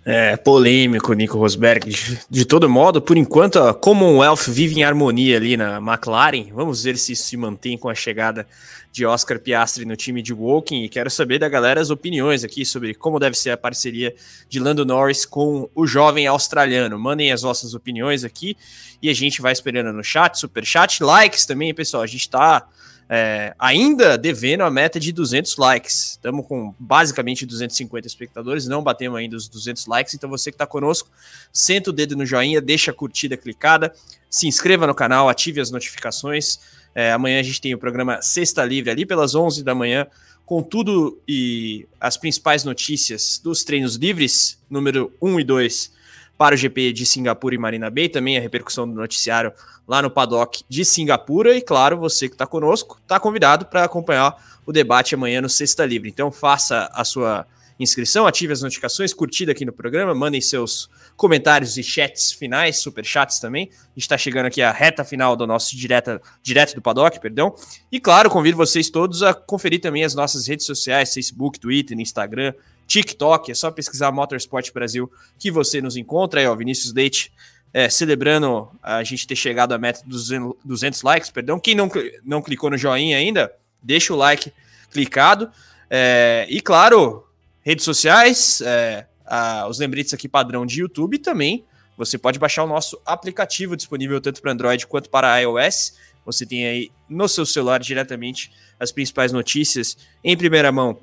É, polêmico, Nico Rosberg. De, de, todo modo, por enquanto, a Commonwealth vive em harmonia ali na McLaren. Vamos ver se isso se mantém com a chegada de Oscar Piastri no time de Woking. E quero saber da galera as opiniões aqui sobre como deve ser a parceria de Lando Norris com o jovem australiano. Mandem as vossas opiniões aqui e a gente vai esperando no chat, super chat, likes também, pessoal. A gente está é, ainda devendo a meta de 200 likes. Estamos com basicamente 250 espectadores, não batemos ainda os 200 likes. Então você que está conosco, senta o dedo no joinha, deixa a curtida clicada, se inscreva no canal, ative as notificações. É, amanhã a gente tem o programa Sexta Livre ali pelas 11 da manhã, com tudo e as principais notícias dos treinos livres, número 1 e 2 para o GP de Singapura e Marina Bay, também a repercussão do noticiário lá no paddock de Singapura. E claro, você que está conosco está convidado para acompanhar o debate amanhã no Sexta Livre. Então faça a sua inscrição, ative as notificações, curtida aqui no programa, mandem seus comentários e chats finais, super chats também. A gente está chegando aqui à reta final do nosso direta, direto do paddock, perdão. E claro, convido vocês todos a conferir também as nossas redes sociais, Facebook, Twitter, Instagram, TikTok, é só pesquisar Motorsport Brasil que você nos encontra. Aí, ó, Vinícius Leite é, celebrando a gente ter chegado à meta dos 200 likes, perdão. Quem não, não clicou no joinha ainda, deixa o like clicado. É, e claro, redes sociais, é, a, os lembretes aqui padrão de YouTube também. Você pode baixar o nosso aplicativo disponível tanto para Android quanto para iOS. você tem aí no seu celular diretamente as principais notícias em primeira mão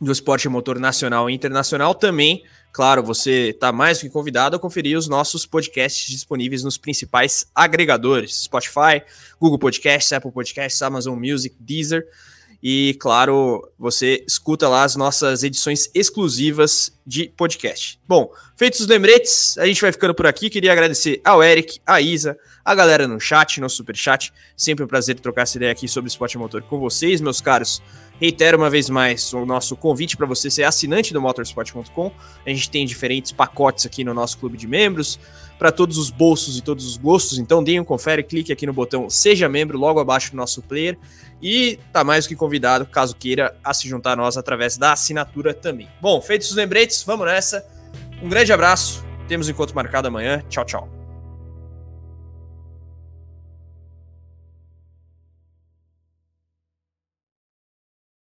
do esporte motor nacional e internacional. Também, claro, você está mais que convidado a conferir os nossos podcasts disponíveis nos principais agregadores: Spotify, Google Podcasts, Apple Podcasts, Amazon Music, Deezer. E, claro, você escuta lá as nossas edições exclusivas de podcast. Bom, feitos os lembretes, a gente vai ficando por aqui. Queria agradecer ao Eric, a Isa, a galera no chat, no super chat. Sempre um prazer trocar essa ideia aqui sobre esporte motor com vocês, meus caros. Reitero uma vez mais o nosso convite para você ser assinante do motorsport.com. A gente tem diferentes pacotes aqui no nosso clube de membros para todos os bolsos e todos os gostos. Então deem um confere, clique aqui no botão Seja Membro logo abaixo do nosso player e tá mais do que convidado, caso queira, a se juntar a nós através da assinatura também. Bom, feitos os lembretes, vamos nessa. Um grande abraço. Temos encontro marcado amanhã. Tchau, tchau.